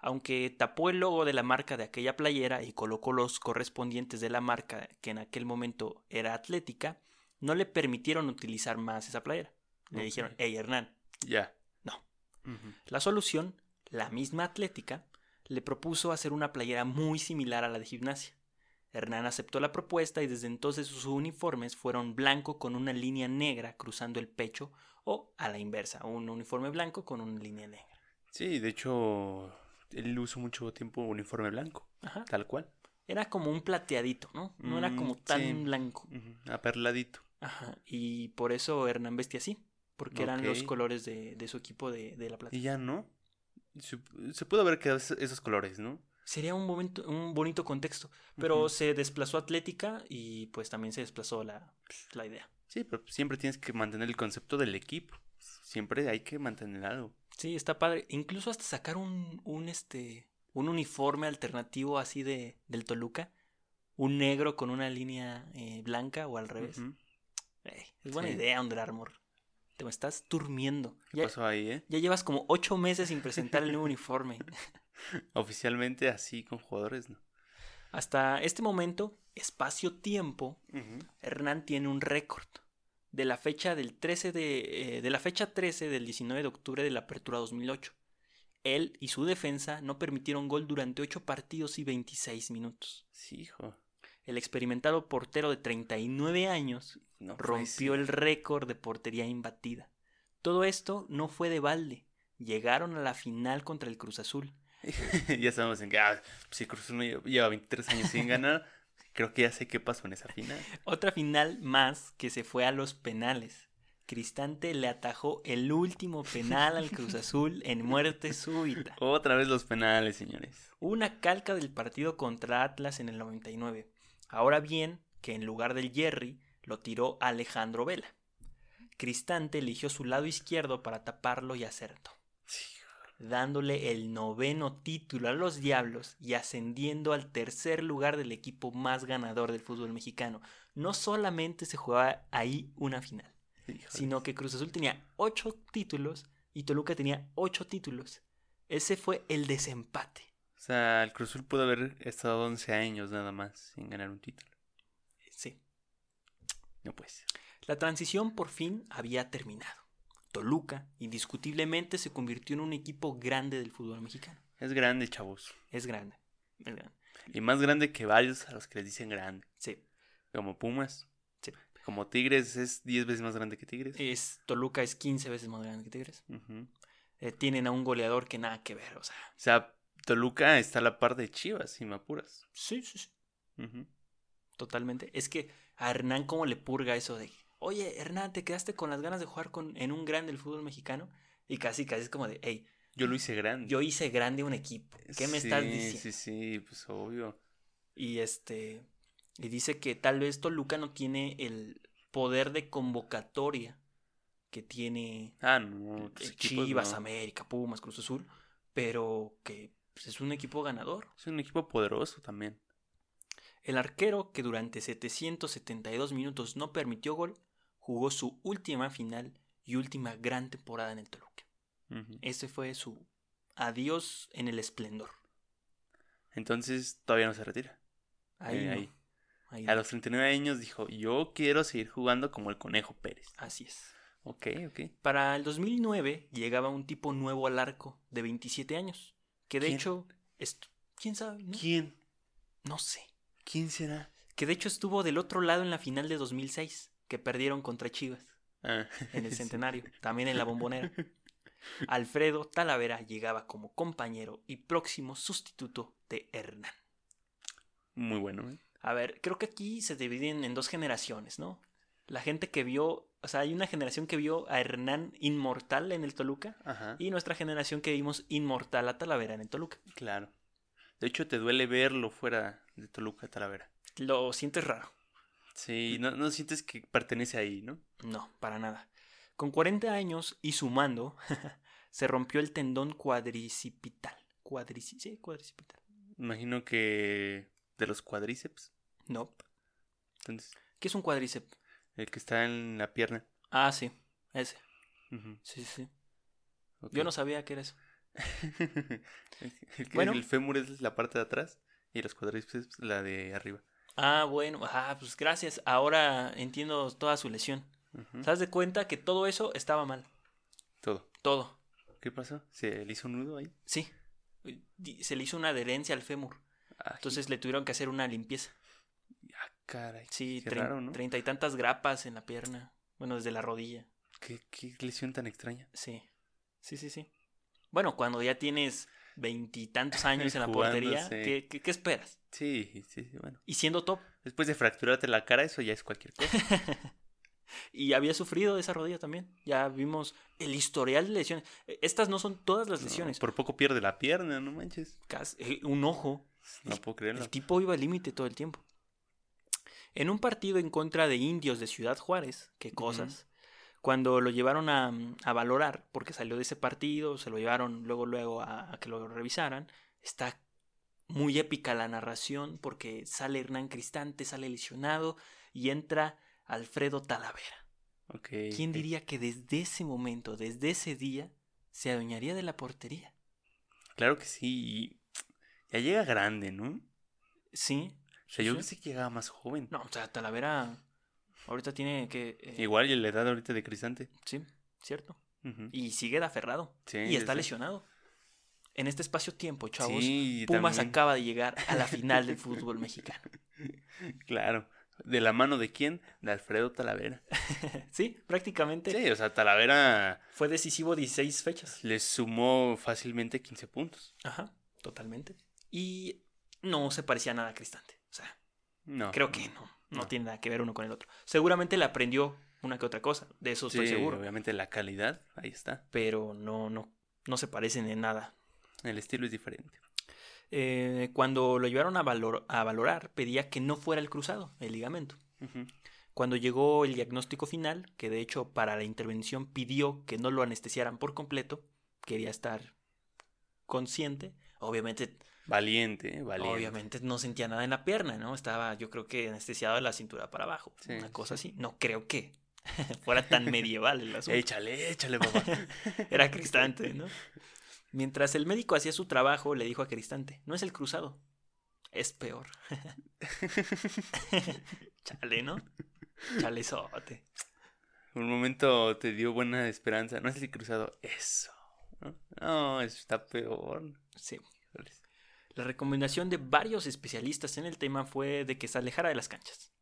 Aunque tapó el logo de la marca de aquella playera y colocó los correspondientes de la marca que en aquel momento era Atlética, no le permitieron utilizar más esa playera. Le dijeron, hey Hernán, Ya. No. La solución, la misma Atlética, le propuso hacer una playera muy similar a la de gimnasia. Hernán aceptó la propuesta y desde entonces sus uniformes fueron blanco con una línea negra cruzando el pecho o a la inversa, un uniforme blanco con una línea negra. Sí, de hecho, él usó mucho tiempo uniforme blanco, Ajá. tal cual. Era como un plateadito, ¿no? No era Mm, como tan sí. blanco. Ujú, Aperladito. Ajá. Y por eso Hernán vestía así, porque eran los colores de, de su equipo de, de la plata. Y ya no. Se, se pudo haber quedado esos, colores, ¿no? Sería un, momento, un bonito contexto, pero se desplazó Atlética y pues también se desplazó la, la idea. Sí, pero siempre tienes que mantener el concepto del equipo. Siempre hay que mantener algo. Sí, está padre. Incluso hasta sacar un, un este un uniforme alternativo así de del Toluca, un negro con una línea eh, blanca o al revés. Es buena Sí. idea, Under Armour. Te me estás durmiendo. ¿Qué Ya, pasó ahí, eh? ya llevas como ocho meses sin presentar el nuevo uniforme. Oficialmente así con jugadores, ¿no? Hasta este momento, espacio-tiempo, Hernán tiene un récord. De la fecha del 13 de, eh, de la fecha 13 del 19 de octubre de la Apertura 2008. Él y su defensa no permitieron gol durante 8 partidos y 26 minutos. Sí, hijo. El experimentado portero de 39 años No rompió el récord de portería imbatida. Todo esto no fue de balde. Llegaron a la final contra el Cruz Azul. ya sabemos en que, ah, si Cruz Azul lleva 23 años sin ganar, creo que ya sé qué pasó en esa final. Otra final más que se fue a los penales. Cristante le atajó el último penal al Cruz Azul en muerte súbita. Otra vez los penales, señores. Una calca del partido contra Atlas en el 99. Ahora bien, que en lugar del Jerry lo tiró Alejandro Vela. Cristante eligió su lado izquierdo para taparlo y acertó, dándole el noveno título a los Diablos y ascendiendo al tercer lugar del equipo más ganador del fútbol mexicano. No solamente se jugaba ahí una final, híjole. sino que Cruz Azul tenía ocho títulos y Toluca tenía ocho títulos. Ese fue el desempate. O sea, el Cruz Azul pudo haber estado 11 años nada más sin ganar un título. No puede ser. La transición por fin había terminado. Toluca indiscutiblemente se convirtió en un equipo grande del fútbol mexicano. Es grande, chavos. Es grande. Es grande. Y más grande que varios a los que les dicen grande. Sí. Como Pumas. Sí. Como Tigres es 10 veces más grande que Tigres. Es, Toluca es 15 veces más grande que Tigres. Eh, tienen a un goleador que nada que ver. O sea, O sea, Toluca está a la par de Chivas, si me apuras. sí, sí, sí. Totalmente. Es que a Hernán, ¿cómo le purga eso de, oye, Hernán, te quedaste con las ganas de jugar con, en un grande del fútbol mexicano? Y casi, casi es como de, hey, Yo lo hice grande. yo hice grande un equipo. ¿Qué me estás diciendo? Sí, sí, pues obvio. Y este. Y dice que tal vez Toluca no tiene el poder de convocatoria que tiene Ah, no. otros eh, Chivas, no. América, Pumas, Cruz Azul. Pero que pues, es un equipo ganador. Es un equipo poderoso también. El arquero, que durante 772 minutos no permitió gol, jugó su última final y última gran temporada en el Toluca. Ese fue su adiós en el esplendor. Entonces todavía no se retira. Ahí, Eh, no. ahí. Ahí A no. los 39 años dijo, yo quiero seguir jugando como el Conejo Pérez. Así es. Ok, ok. Para el 2009 llegaba un tipo nuevo al arco de 27 años, que de ¿Quién? hecho, ¿quién sabe? No, ¿Quién? no sé. ¿Quién será? Que de hecho estuvo del otro lado en la final de 2006, que perdieron contra Chivas Ah, en el sí. centenario, también en la bombonera. Alfredo Talavera llegaba como compañero y próximo sustituto de Hernán. Muy bueno, ¿eh? A ver, creo que aquí se dividen en dos generaciones, ¿no? La gente que vio, o sea, hay una generación que vio a Hernán inmortal en el Toluca Ajá, y nuestra generación que vimos inmortal a Talavera en el Toluca. claro. De hecho, te duele verlo fuera de Toluca, Talavera. Lo sientes raro. Sí, no, no sientes que pertenece ahí, ¿no? No, para nada. Con 40 años y sumando, se rompió el tendón cuadricipital. Cuadrici sí, cuadricipital. Imagino que de los cuadríceps. No. Entonces, ¿Qué es un cuádriceps? el que está en la pierna. Ah, sí, ese. Sí, sí. Yo no sabía que era eso. el, que- Bueno. el fémur es la parte de atrás y los cuadríceps la de arriba. Ah, bueno, ah, pues gracias. Ahora entiendo toda su lesión. ¿Te das de cuenta que todo eso estaba mal? Todo. Todo. ¿Qué pasó? ¿Se le hizo un nudo ahí? Sí. Se le hizo una adherencia al fémur. Ay, Entonces le tuvieron que hacer una limpieza. ah, caray. Sí, Qué trein- raro, ¿no? treinta y tantas grapas en la pierna. Bueno, desde la rodilla. ¿Qué, qué lesión tan extraña. Sí. Sí, sí, sí. Bueno, cuando ya tienes veintitantos años en la portería. ¿qué, qué, qué esperas? Sí, sí, sí, bueno. Y siendo top. Después de fracturarte la cara, eso ya es cualquier cosa. y había sufrido de esa rodilla también. Ya vimos el historial de lesiones. Eh, Estas no son todas las No, lesiones. por poco pierde la pierna, no manches. Eh, un ojo. No puedo creerlo. El tipo iba al límite todo el tiempo. En un partido en contra de indios de Ciudad Juárez, qué cosas, cuando lo llevaron a, a valorar, porque salió de ese partido, se lo llevaron luego, luego a, a que lo revisaran, está muy épica la narración, porque sale Hernán Cristante, sale lesionado y entra Alfredo Talavera. ¿Quién diría que desde ese momento, desde ese día, se adueñaría de la portería? Claro que sí. y Ya llega grande, ¿no? Sí. O sea, yo sí. pensé que llegaba más joven. No, o sea, Talavera ahorita tiene que... eh, Igual y la edad ahorita de Cristante. Sí, cierto. Y sigue de aferrado. Sí, y está lesionado. En este espacio-tiempo, chavos, Sí, Pumas también. acaba de llegar a la final del fútbol mexicano. Claro. ¿De la mano de quién? De Alfredo Talavera. sí, prácticamente Sí, o sea, Talavera fue decisivo 16 fechas. le sumó fácilmente 15 puntos. Ajá, totalmente. Y no se parecía nada a Cristante. O sea, No. creo que no. No, No. tiene nada que ver uno con el otro. Seguramente le aprendió una que otra cosa. De eso estoy Sí, seguro. obviamente la calidad, ahí está. Pero no, no, no se parecen en nada. El estilo es diferente. Eh, cuando lo llevaron a, valor- a valorar, pedía que no fuera el cruzado, el ligamento. Cuando llegó el diagnóstico final, que de hecho para la intervención pidió que no lo anestesiaran por completo, quería estar consciente, obviamente, Valiente, valiente. obviamente no sentía nada en la pierna, ¿no? Estaba yo creo que anestesiado de la cintura para abajo, Sí, una cosa sí. así. No creo que fuera tan medieval el asunto. Échale, échale, papá. Era Cristante, ¿no? Mientras el médico hacía su trabajo, le dijo a Cristante, no es el cruzado, es peor. Chale, ¿no? Chalezote. Un momento te dio buena esperanza. No es el cruzado, eso. No, no eso está peor. Sí. La recomendación de varios especialistas en el tema fue de que se alejara de las canchas.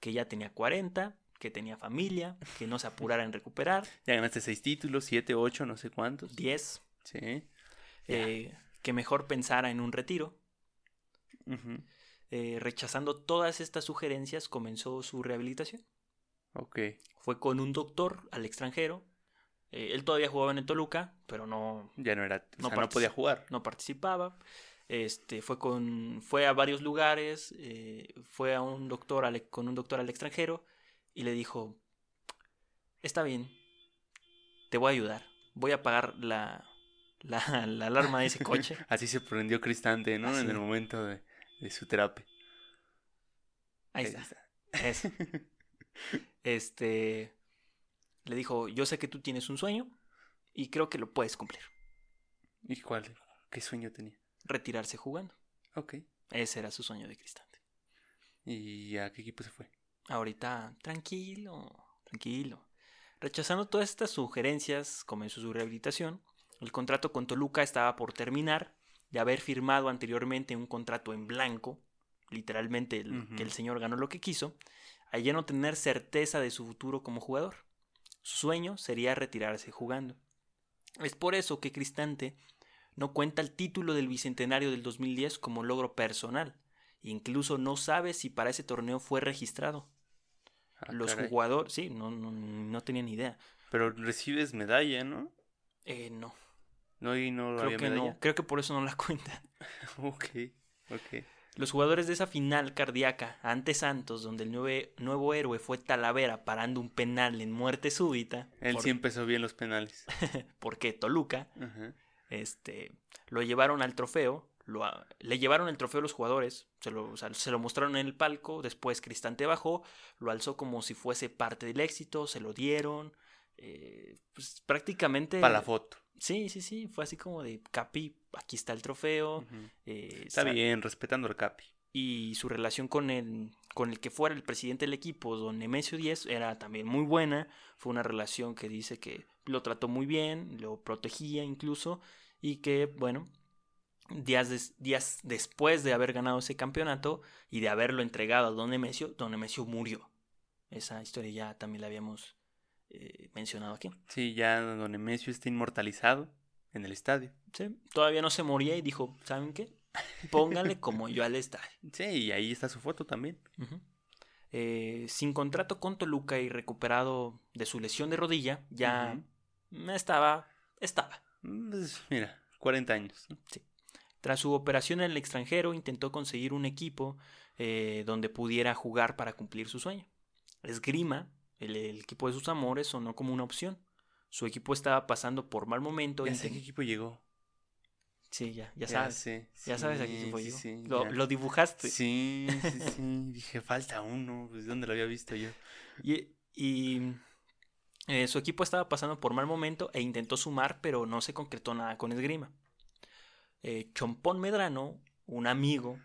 Que ya tenía 40, que tenía familia, que no se apurara en recuperar. Ya ganaste seis títulos, siete, ocho, no sé cuántos. 10, Sí. eh, que mejor pensara en un retiro. Eh, rechazando todas estas sugerencias, comenzó su rehabilitación. Ok. Fue con un doctor al extranjero. Eh, él todavía jugaba en el Toluca, pero no, Ya no era. No sea, no podía jugar. no participaba. Este, fue, con, fue a varios lugares, eh, fue a un doctor al- con un doctor al extranjero y le dijo, está bien, te voy a ayudar, voy a pagar la, la, la alarma de ese coche. Así se prendió Cristante, ¿no? Así. En el momento de, de su terapia. Ahí está. Este le dijo, yo sé que tú tienes un sueño y creo que lo puedes cumplir. ¿Y cuál? ¿Qué sueño tenía? Retirarse jugando. Ok. Ese era su sueño de Cristante. ¿Y a qué equipo se fue? Ahorita, tranquilo, tranquilo. Rechazando todas estas sugerencias, comenzó su rehabilitación. El contrato con Toluca estaba por terminar, de haber firmado anteriormente un contrato en blanco, literalmente el, que el señor ganó lo que quiso, a ya no tener certeza de su futuro como jugador. Su sueño sería retirarse jugando. Es por eso que Cristante no cuenta el título del Bicentenario del 2010 como logro personal. Incluso no sabe si para ese torneo fue registrado. Ah, Los jugadores, sí, no, no, no tenía ni idea. Pero recibes medalla, ¿no? Eh, no, No, y no creo había que medalla. no. Creo que por eso no la cuenta. ok, ok. Los jugadores de esa final cardíaca ante Santos, donde el nueve- nuevo héroe fue Talavera parando un penal en muerte súbita, Él por- sí empezó bien los penales. porque Toluca, Ajá. Este, lo llevaron al trofeo, lo le llevaron el trofeo a los jugadores, se lo, o sea, se lo mostraron en el palco, después Cristante bajó, lo alzó como si fuese parte del éxito, se lo dieron, eh, pues prácticamente... Para la foto. Sí, sí, sí, fue así como de Capi, aquí está el trofeo. Eh, Está bien, respetando al Capi. Y su relación con el, con el que fuera el presidente del equipo, don Nemesio Díez, era también muy buena. Fue una relación que dice que lo trató muy bien, lo protegía incluso, y que, bueno, días, des- días después de haber ganado ese campeonato y de haberlo entregado a don Nemesio, don Nemesio murió. Esa historia ya también la habíamos eh, mencionado aquí. Sí, ya Don Nemesio está inmortalizado en el estadio. Sí, Todavía no se moría y dijo, ¿saben qué? Pónganle como yo al estadio. Sí, y ahí está su foto también. Eh, sin contrato con Toluca y recuperado de su lesión de rodilla, ya estaba, estaba. Mm, pues, mira, 40 años. ¿no? Tras su operación en el extranjero, intentó conseguir un equipo eh, donde pudiera jugar para cumplir su sueño. Esgrima, el, el equipo de sus amores, sonó como una opción. Su equipo estaba pasando por mal momento. Ya sé qué equipo llegó. Sí, ya, ya sabes. sé, Ya sabes a qué equipo sí, llegó. sí, lo, lo dibujaste. Sí, sí, sí. Dije, falta uno. Pues, ¿dónde lo había visto yo? Y, y, eh, su equipo estaba pasando por mal momento e intentó sumar, pero no se concretó nada con esgrima. Eh, Chompón Medrano, un amigo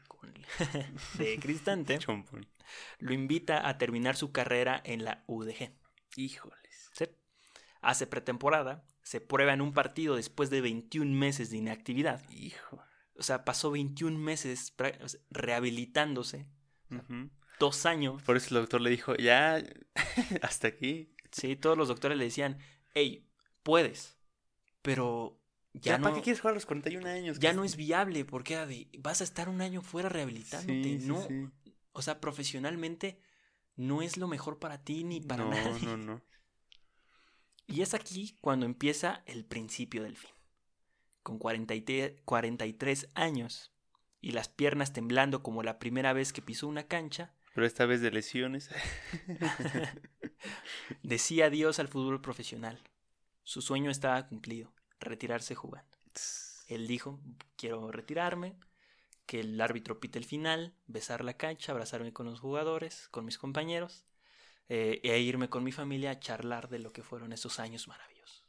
de Cristante, Chompón. lo invita a terminar su carrera en la UDG. Híjoles. Hace pretemporada, se prueba en un partido después de 21 meses de inactividad. Hijo. O sea, pasó 21 meses rehabilitándose, dos años. Por eso el doctor le dijo, ya, hasta aquí. Sí, todos los doctores le decían, hey, puedes, pero ya, ¿Ya, no, ¿Para qué quieres jugar a los 41 años? ya no es viable, porque era de, vas a estar un año fuera rehabilitándote, Sí, no, sí. o sea, profesionalmente no es lo mejor para ti ni para no, nadie. no, no. Y es aquí cuando empieza el principio del fin. Con 43 43 años y las piernas temblando como la primera vez que pisó una cancha, Pero esta vez de lesiones. decía adiós al fútbol profesional. Su sueño estaba cumplido, retirarse jugando. Él dijo, quiero retirarme, que el árbitro pite el final, besar la cancha, abrazarme con los jugadores, con mis compañeros, eh, e irme con mi familia a charlar de lo que fueron esos años maravillosos.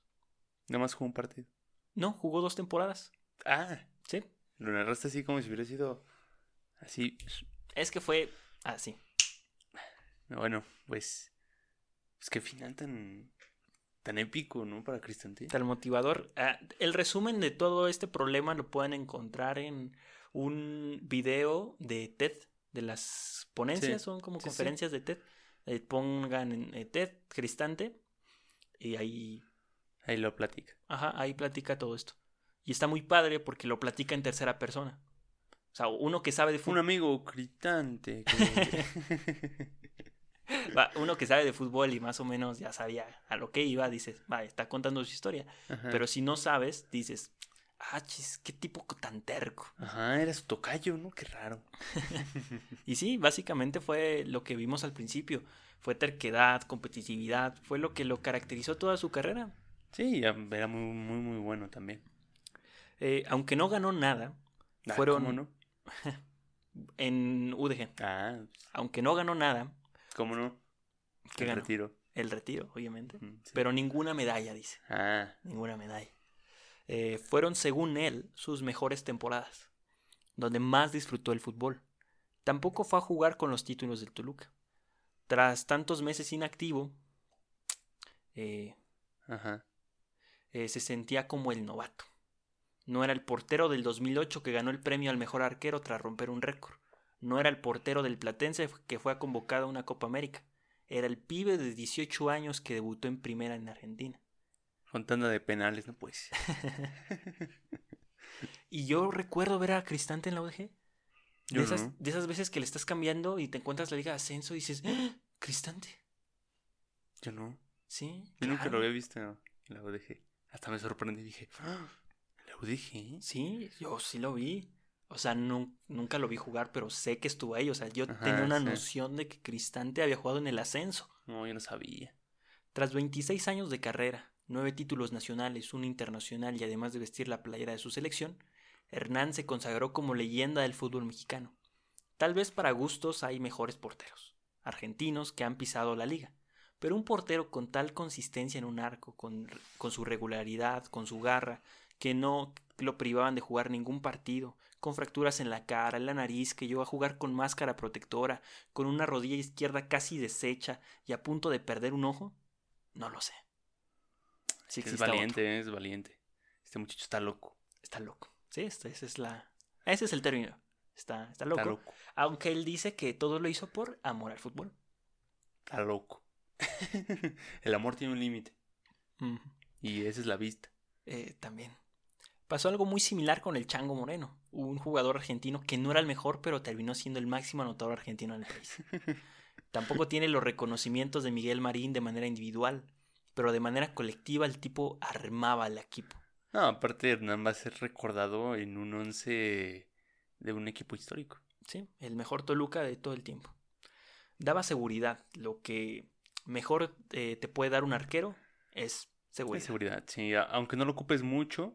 Nada más jugó un partido. No, jugó dos temporadas. Ah, Sí, lo narraste así como si hubiera sido así. es que fue así. Bueno, pues. Es que final tan. tan épico, ¿no? Para Cristante. Tal motivador. Ah, el resumen de todo este problema lo pueden encontrar en un video de TED, de las ponencias, Sí, son como sí, sí. conferencias de TED. Eh, pongan en eh, TED Cristante y ahí, Ahí lo platica. ajá, ahí platica todo esto. Y está muy padre porque lo platica en tercera persona. O sea, uno que sabe de Un fútbol, amigo Cristante. uno que sabe de fútbol y más o menos ya sabía a lo que iba, dices, va, está contando su historia. Ajá. Pero si no sabes, dices, ah, chis, qué tipo tan terco. Ajá, era su tocayo, ¿no? Qué raro. Y sí, básicamente fue lo que vimos al principio. Fue terquedad, competitividad, fue lo que lo caracterizó toda su carrera. Sí, era muy, muy, muy bueno también. Eh, aunque no ganó nada, Ah, fueron ¿Cómo no? en UDG. Ah, Aunque no ganó nada, ¿cómo no? ¿Qué El ganó? retiro. el retiro, obviamente. Mm, sí. Pero ninguna medalla, dice. Ah, Ninguna medalla. Eh, fueron, según él, sus mejores temporadas, donde más disfrutó el fútbol. Tampoco fue a jugar con los títulos del Toluca. Tras tantos meses inactivo, eh, ajá. eh, se sentía como el novato. No era el portero del 2008 que ganó el premio al mejor arquero tras romper un récord. No era el portero del Platense que fue convocado a una Copa América. Era el pibe de 18 años que debutó en primera en Argentina. Con tanda de penales, no pues. Y yo recuerdo ver a Cristante en la UDG. De esas, no. de esas veces que le estás cambiando y te encuentras la Liga de Ascenso y dices, ¡Ah! Cristante. Yo no. Sí. Yo nunca lo había visto en la UDG. Hasta me sorprendí y dije, "Ah, ¿la UDG? Sí, yo sí lo vi. O sea, nu- nunca lo vi jugar, pero sé que estuvo ahí. O sea, yo Ajá, tenía una sí. noción de que Cristante había jugado en el ascenso. No, yo no sabía. Tras 26 años de carrera, nueve títulos nacionales, un internacional y además de vestir la playera de su selección, Hernán se consagró como leyenda del fútbol mexicano. Tal vez para gustos hay mejores porteros, argentinos que han pisado la liga, pero un portero con tal consistencia en un arco, con, con su regularidad, con su garra, que no lo privaban de jugar ningún partido, con fracturas en la cara, en la nariz, que llegó a jugar con máscara protectora, con una rodilla izquierda casi deshecha y a punto de perder un ojo, no lo sé. Sí es valiente, otro. es valiente. Este muchacho está loco. Está loco. Sí, esta- esa es la. Ese es el término. Está, está loco. Está loco. Aunque él dice que todo lo hizo por amor al fútbol. Está loco. El amor tiene un límite. Y esa es la vista. Eh, también. Pasó algo muy similar con el Chango Moreno, un jugador argentino que no era el mejor, pero terminó siendo el máximo anotador argentino en el país. Tampoco tiene los reconocimientos de Miguel Marín de manera individual, pero de manera colectiva el tipo armaba al equipo. No, aparte Hernán va a ser recordado en un once de un equipo histórico. Sí, el mejor Toluca de todo el tiempo. Daba seguridad. Lo que mejor eh, te puede dar un arquero es seguridad. seguridad, sí. Aunque no lo ocupes mucho,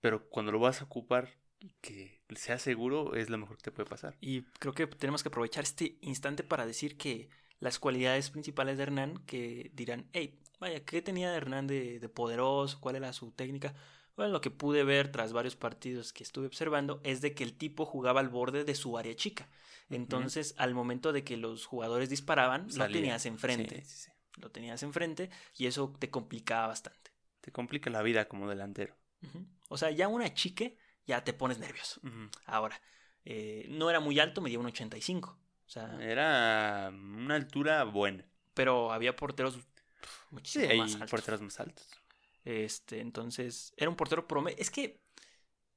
pero cuando lo vas a ocupar y que sea seguro, es lo mejor que te puede pasar. Y creo que tenemos que aprovechar este instante para decir que las cualidades principales de Hernán, que dirán, hey, vaya, ¿qué tenía Hernán de, de poderoso? ¿Cuál era su técnica? Bueno, lo que pude ver tras varios partidos que estuve observando es de que el tipo jugaba al borde de su área chica. Entonces, al momento de que los jugadores disparaban, lo tenías enfrente. Sí, sí, sí. Lo tenías enfrente y eso te complicaba bastante. Te complica la vida como delantero. O sea, ya una chique, ya te pones nervioso. Ahora, eh, no era muy alto, medía un 85. O sea, Era una altura buena. pero había porteros Sí, muchísimo hay más altos. porteros más altos. Este, entonces, era un portero promedio. Es que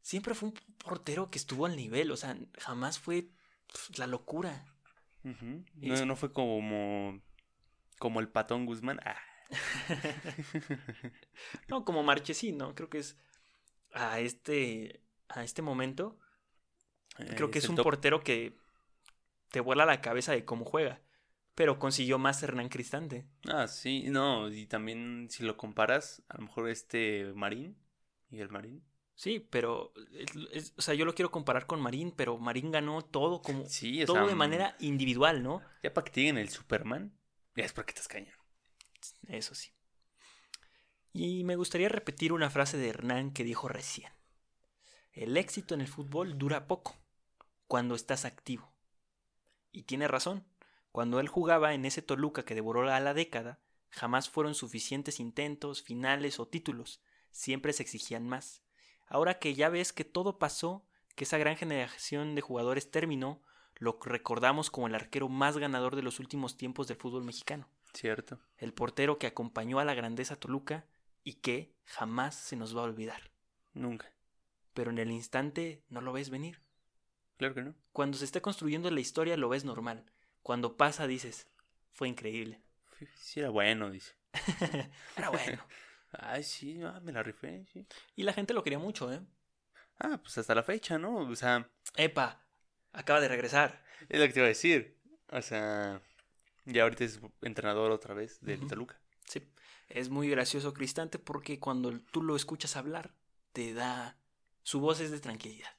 siempre fue un portero que estuvo al nivel, o sea, jamás fue la locura. No, no fue como, como el patón Guzmán. Ah, No, como Marchesín, ¿no? Creo que es a este, a este momento, creo que es un top. portero que te vuela la cabeza de cómo juega. Pero consiguió más Hernán Cristante. Ah, sí, no, y también si lo comparas, a lo mejor este Marín, Miguel Marín. Sí, pero, es- o sea, yo lo quiero comparar con Marín, pero Marín ganó todo como, Sí, todo sea, de manera individual, ¿no? Ya para que te digan el Superman, ya es porque estás cañón. Eso sí. Y me gustaría repetir una frase de Hernán que dijo recién. El éxito en el fútbol dura poco, cuando estás activo. Y tiene razón. Cuando él jugaba en ese Toluca que devoró a la década, jamás fueron suficientes intentos, finales o títulos. Siempre se exigían más. Ahora que ya ves que todo pasó, que esa gran generación de jugadores terminó, lo recordamos como el arquero más ganador de los últimos tiempos del fútbol mexicano Cierto. el portero que acompañó a la grandeza Toluca y que jamás se nos va a olvidar. Nunca. Pero en el instante no lo ves venir. Claro que no. Cuando se está construyendo la historia lo ves normal. Cuando pasa dices, fue increíble. Sí era bueno, dice. Era bueno. Ay, sí, ah, me la rifé, sí. Y la gente lo quería mucho, ¿eh? Ah, pues hasta la fecha, ¿no? O sea, Epa, acaba de regresar. es lo que te iba a decir. O sea, ya ahorita es entrenador otra vez del Ujú. Toluca. Sí, es muy gracioso Cristante porque cuando tú lo escuchas hablar te da Su voz es de tranquilidad.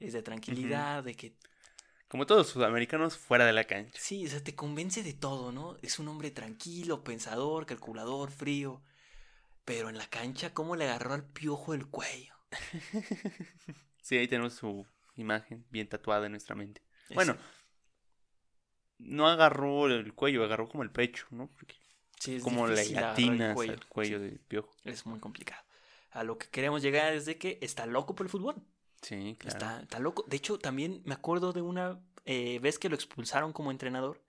Es de tranquilidad, de que Como todos los sudamericanos fuera de la cancha. Sí, o sea, te convence de todo, ¿no? Es un hombre tranquilo, pensador, calculador, frío. Pero en la cancha, ¿cómo le agarró al piojo el cuello? Sí, ahí tenemos su imagen bien tatuada en nuestra mente. Bueno, no agarró el cuello, agarró como el pecho, ¿no? Porque sí, es como le el cuello. al cuello Sí, de piojo. es muy complicado. A lo que queremos llegar es de que está loco por el fútbol. Sí, claro. Está, está loco. De hecho, también me acuerdo de una eh, vez que lo expulsaron como entrenador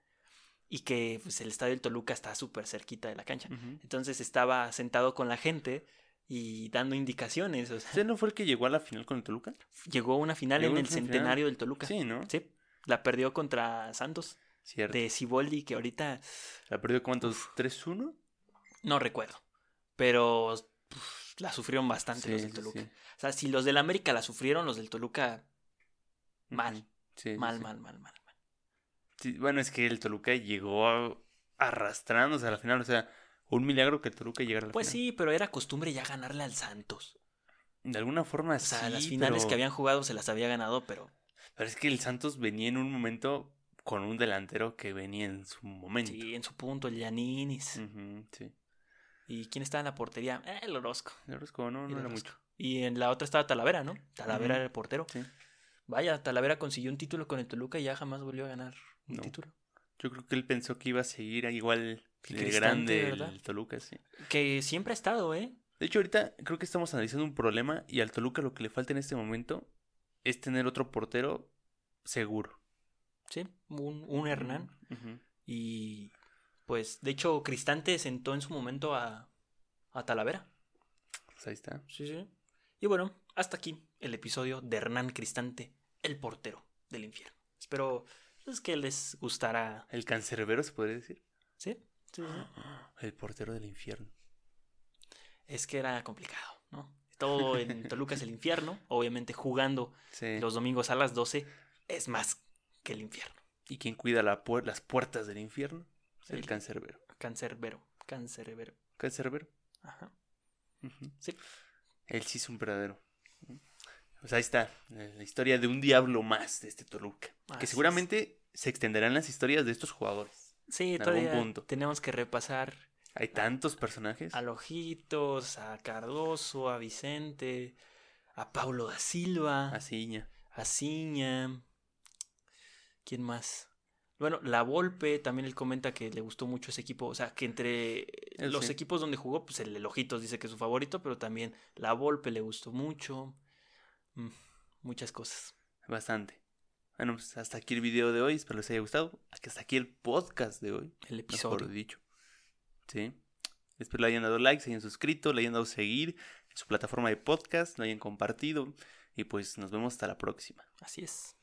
y que pues, el estadio del Toluca está súper cerquita de la cancha. Entonces estaba sentado con la gente y dando indicaciones. O sea, ¿Ese no fue el que llegó a la final con el Toluca? llegó a una final Llegó en el final. centenario del Toluca. Sí, ¿no? Sí, la perdió contra Santos Cierto. de Ciboldi, que ahorita ¿La perdió cuántos? ¿3-1? no recuerdo. Pero uf, la sufrieron bastante los del Toluca. sí. O sea, si los del América la sufrieron, los del Toluca mal. Sí, mal, mal, mal, mal, mal. Bueno, es que el Toluca llegó arrastrándose a la final. O sea, un milagro que el Toluca llegara a la Pues final. sí, pero era costumbre ya ganarle al Santos. De alguna forma O sea, sí, las finales pero... que habían jugado se las había ganado, pero pero es que el Santos venía en un momento con un delantero que venía en su momento. sí, en su punto, el Yaninis. Sí. ¿Y quién estaba en la portería? Eh, el Orozco. El Orozco no, no era Orozco. mucho. Y en la otra estaba Talavera, ¿no? Talavera era el portero. Sí. Vaya, Talavera consiguió un título con el Toluca y ya jamás volvió a ganar un No. título. Yo creo que él pensó que iba a seguir igual El de grande el Toluca, sí. Que siempre ha estado, ¿eh? De hecho, ahorita creo que estamos analizando un problema y al Toluca lo que le falta en este momento es tener otro portero seguro. Sí, un, un Hernán. Ujú. Y pues, de hecho, Cristante sentó en su momento a, a Talavera. Pues ahí está. Sí, sí. Y bueno, hasta aquí el episodio de Hernán Cristante, el portero del infierno. Espero pues, que les gustará. El cancerbero se podría decir. ¿Sí? Sí, sí. El portero del infierno. Es que era complicado, ¿no? Todo en Toluca es el infierno. Obviamente, jugando Sí. los domingos a las 12 es más que el infierno. ¿Y quién cuida la puer- las puertas del infierno? El, El- cancerbero. Cancerbero. Cancerbero. Cancerbero. Ajá. Sí. Él sí es un verdadero. Pues ahí está, la historia de un diablo más de este Toluca. Así que es. seguramente se extenderán las historias de estos jugadores. Sí, En algún todavía punto. tenemos que repasar Hay tantos personajes. a Lojitos, a Cardoso, a Vicente, a Paulo da Silva, Así, a Ciña. ¿Quién más? Bueno, La Volpe, también él comenta que le gustó mucho ese equipo. O sea, que entre Él los equipos donde jugó, pues el de Lojitos dice que es su favorito, pero también La Volpe le gustó mucho. Mm, muchas cosas. Bastante. Bueno, pues hasta aquí el video de hoy. Espero les haya gustado. Hasta aquí el podcast de hoy. El Mejor episodio. dicho. Sí. Espero le hayan dado like, se hayan suscrito, le hayan dado seguir en su plataforma de podcast, lo hayan compartido. Y pues nos vemos hasta la próxima. Así es.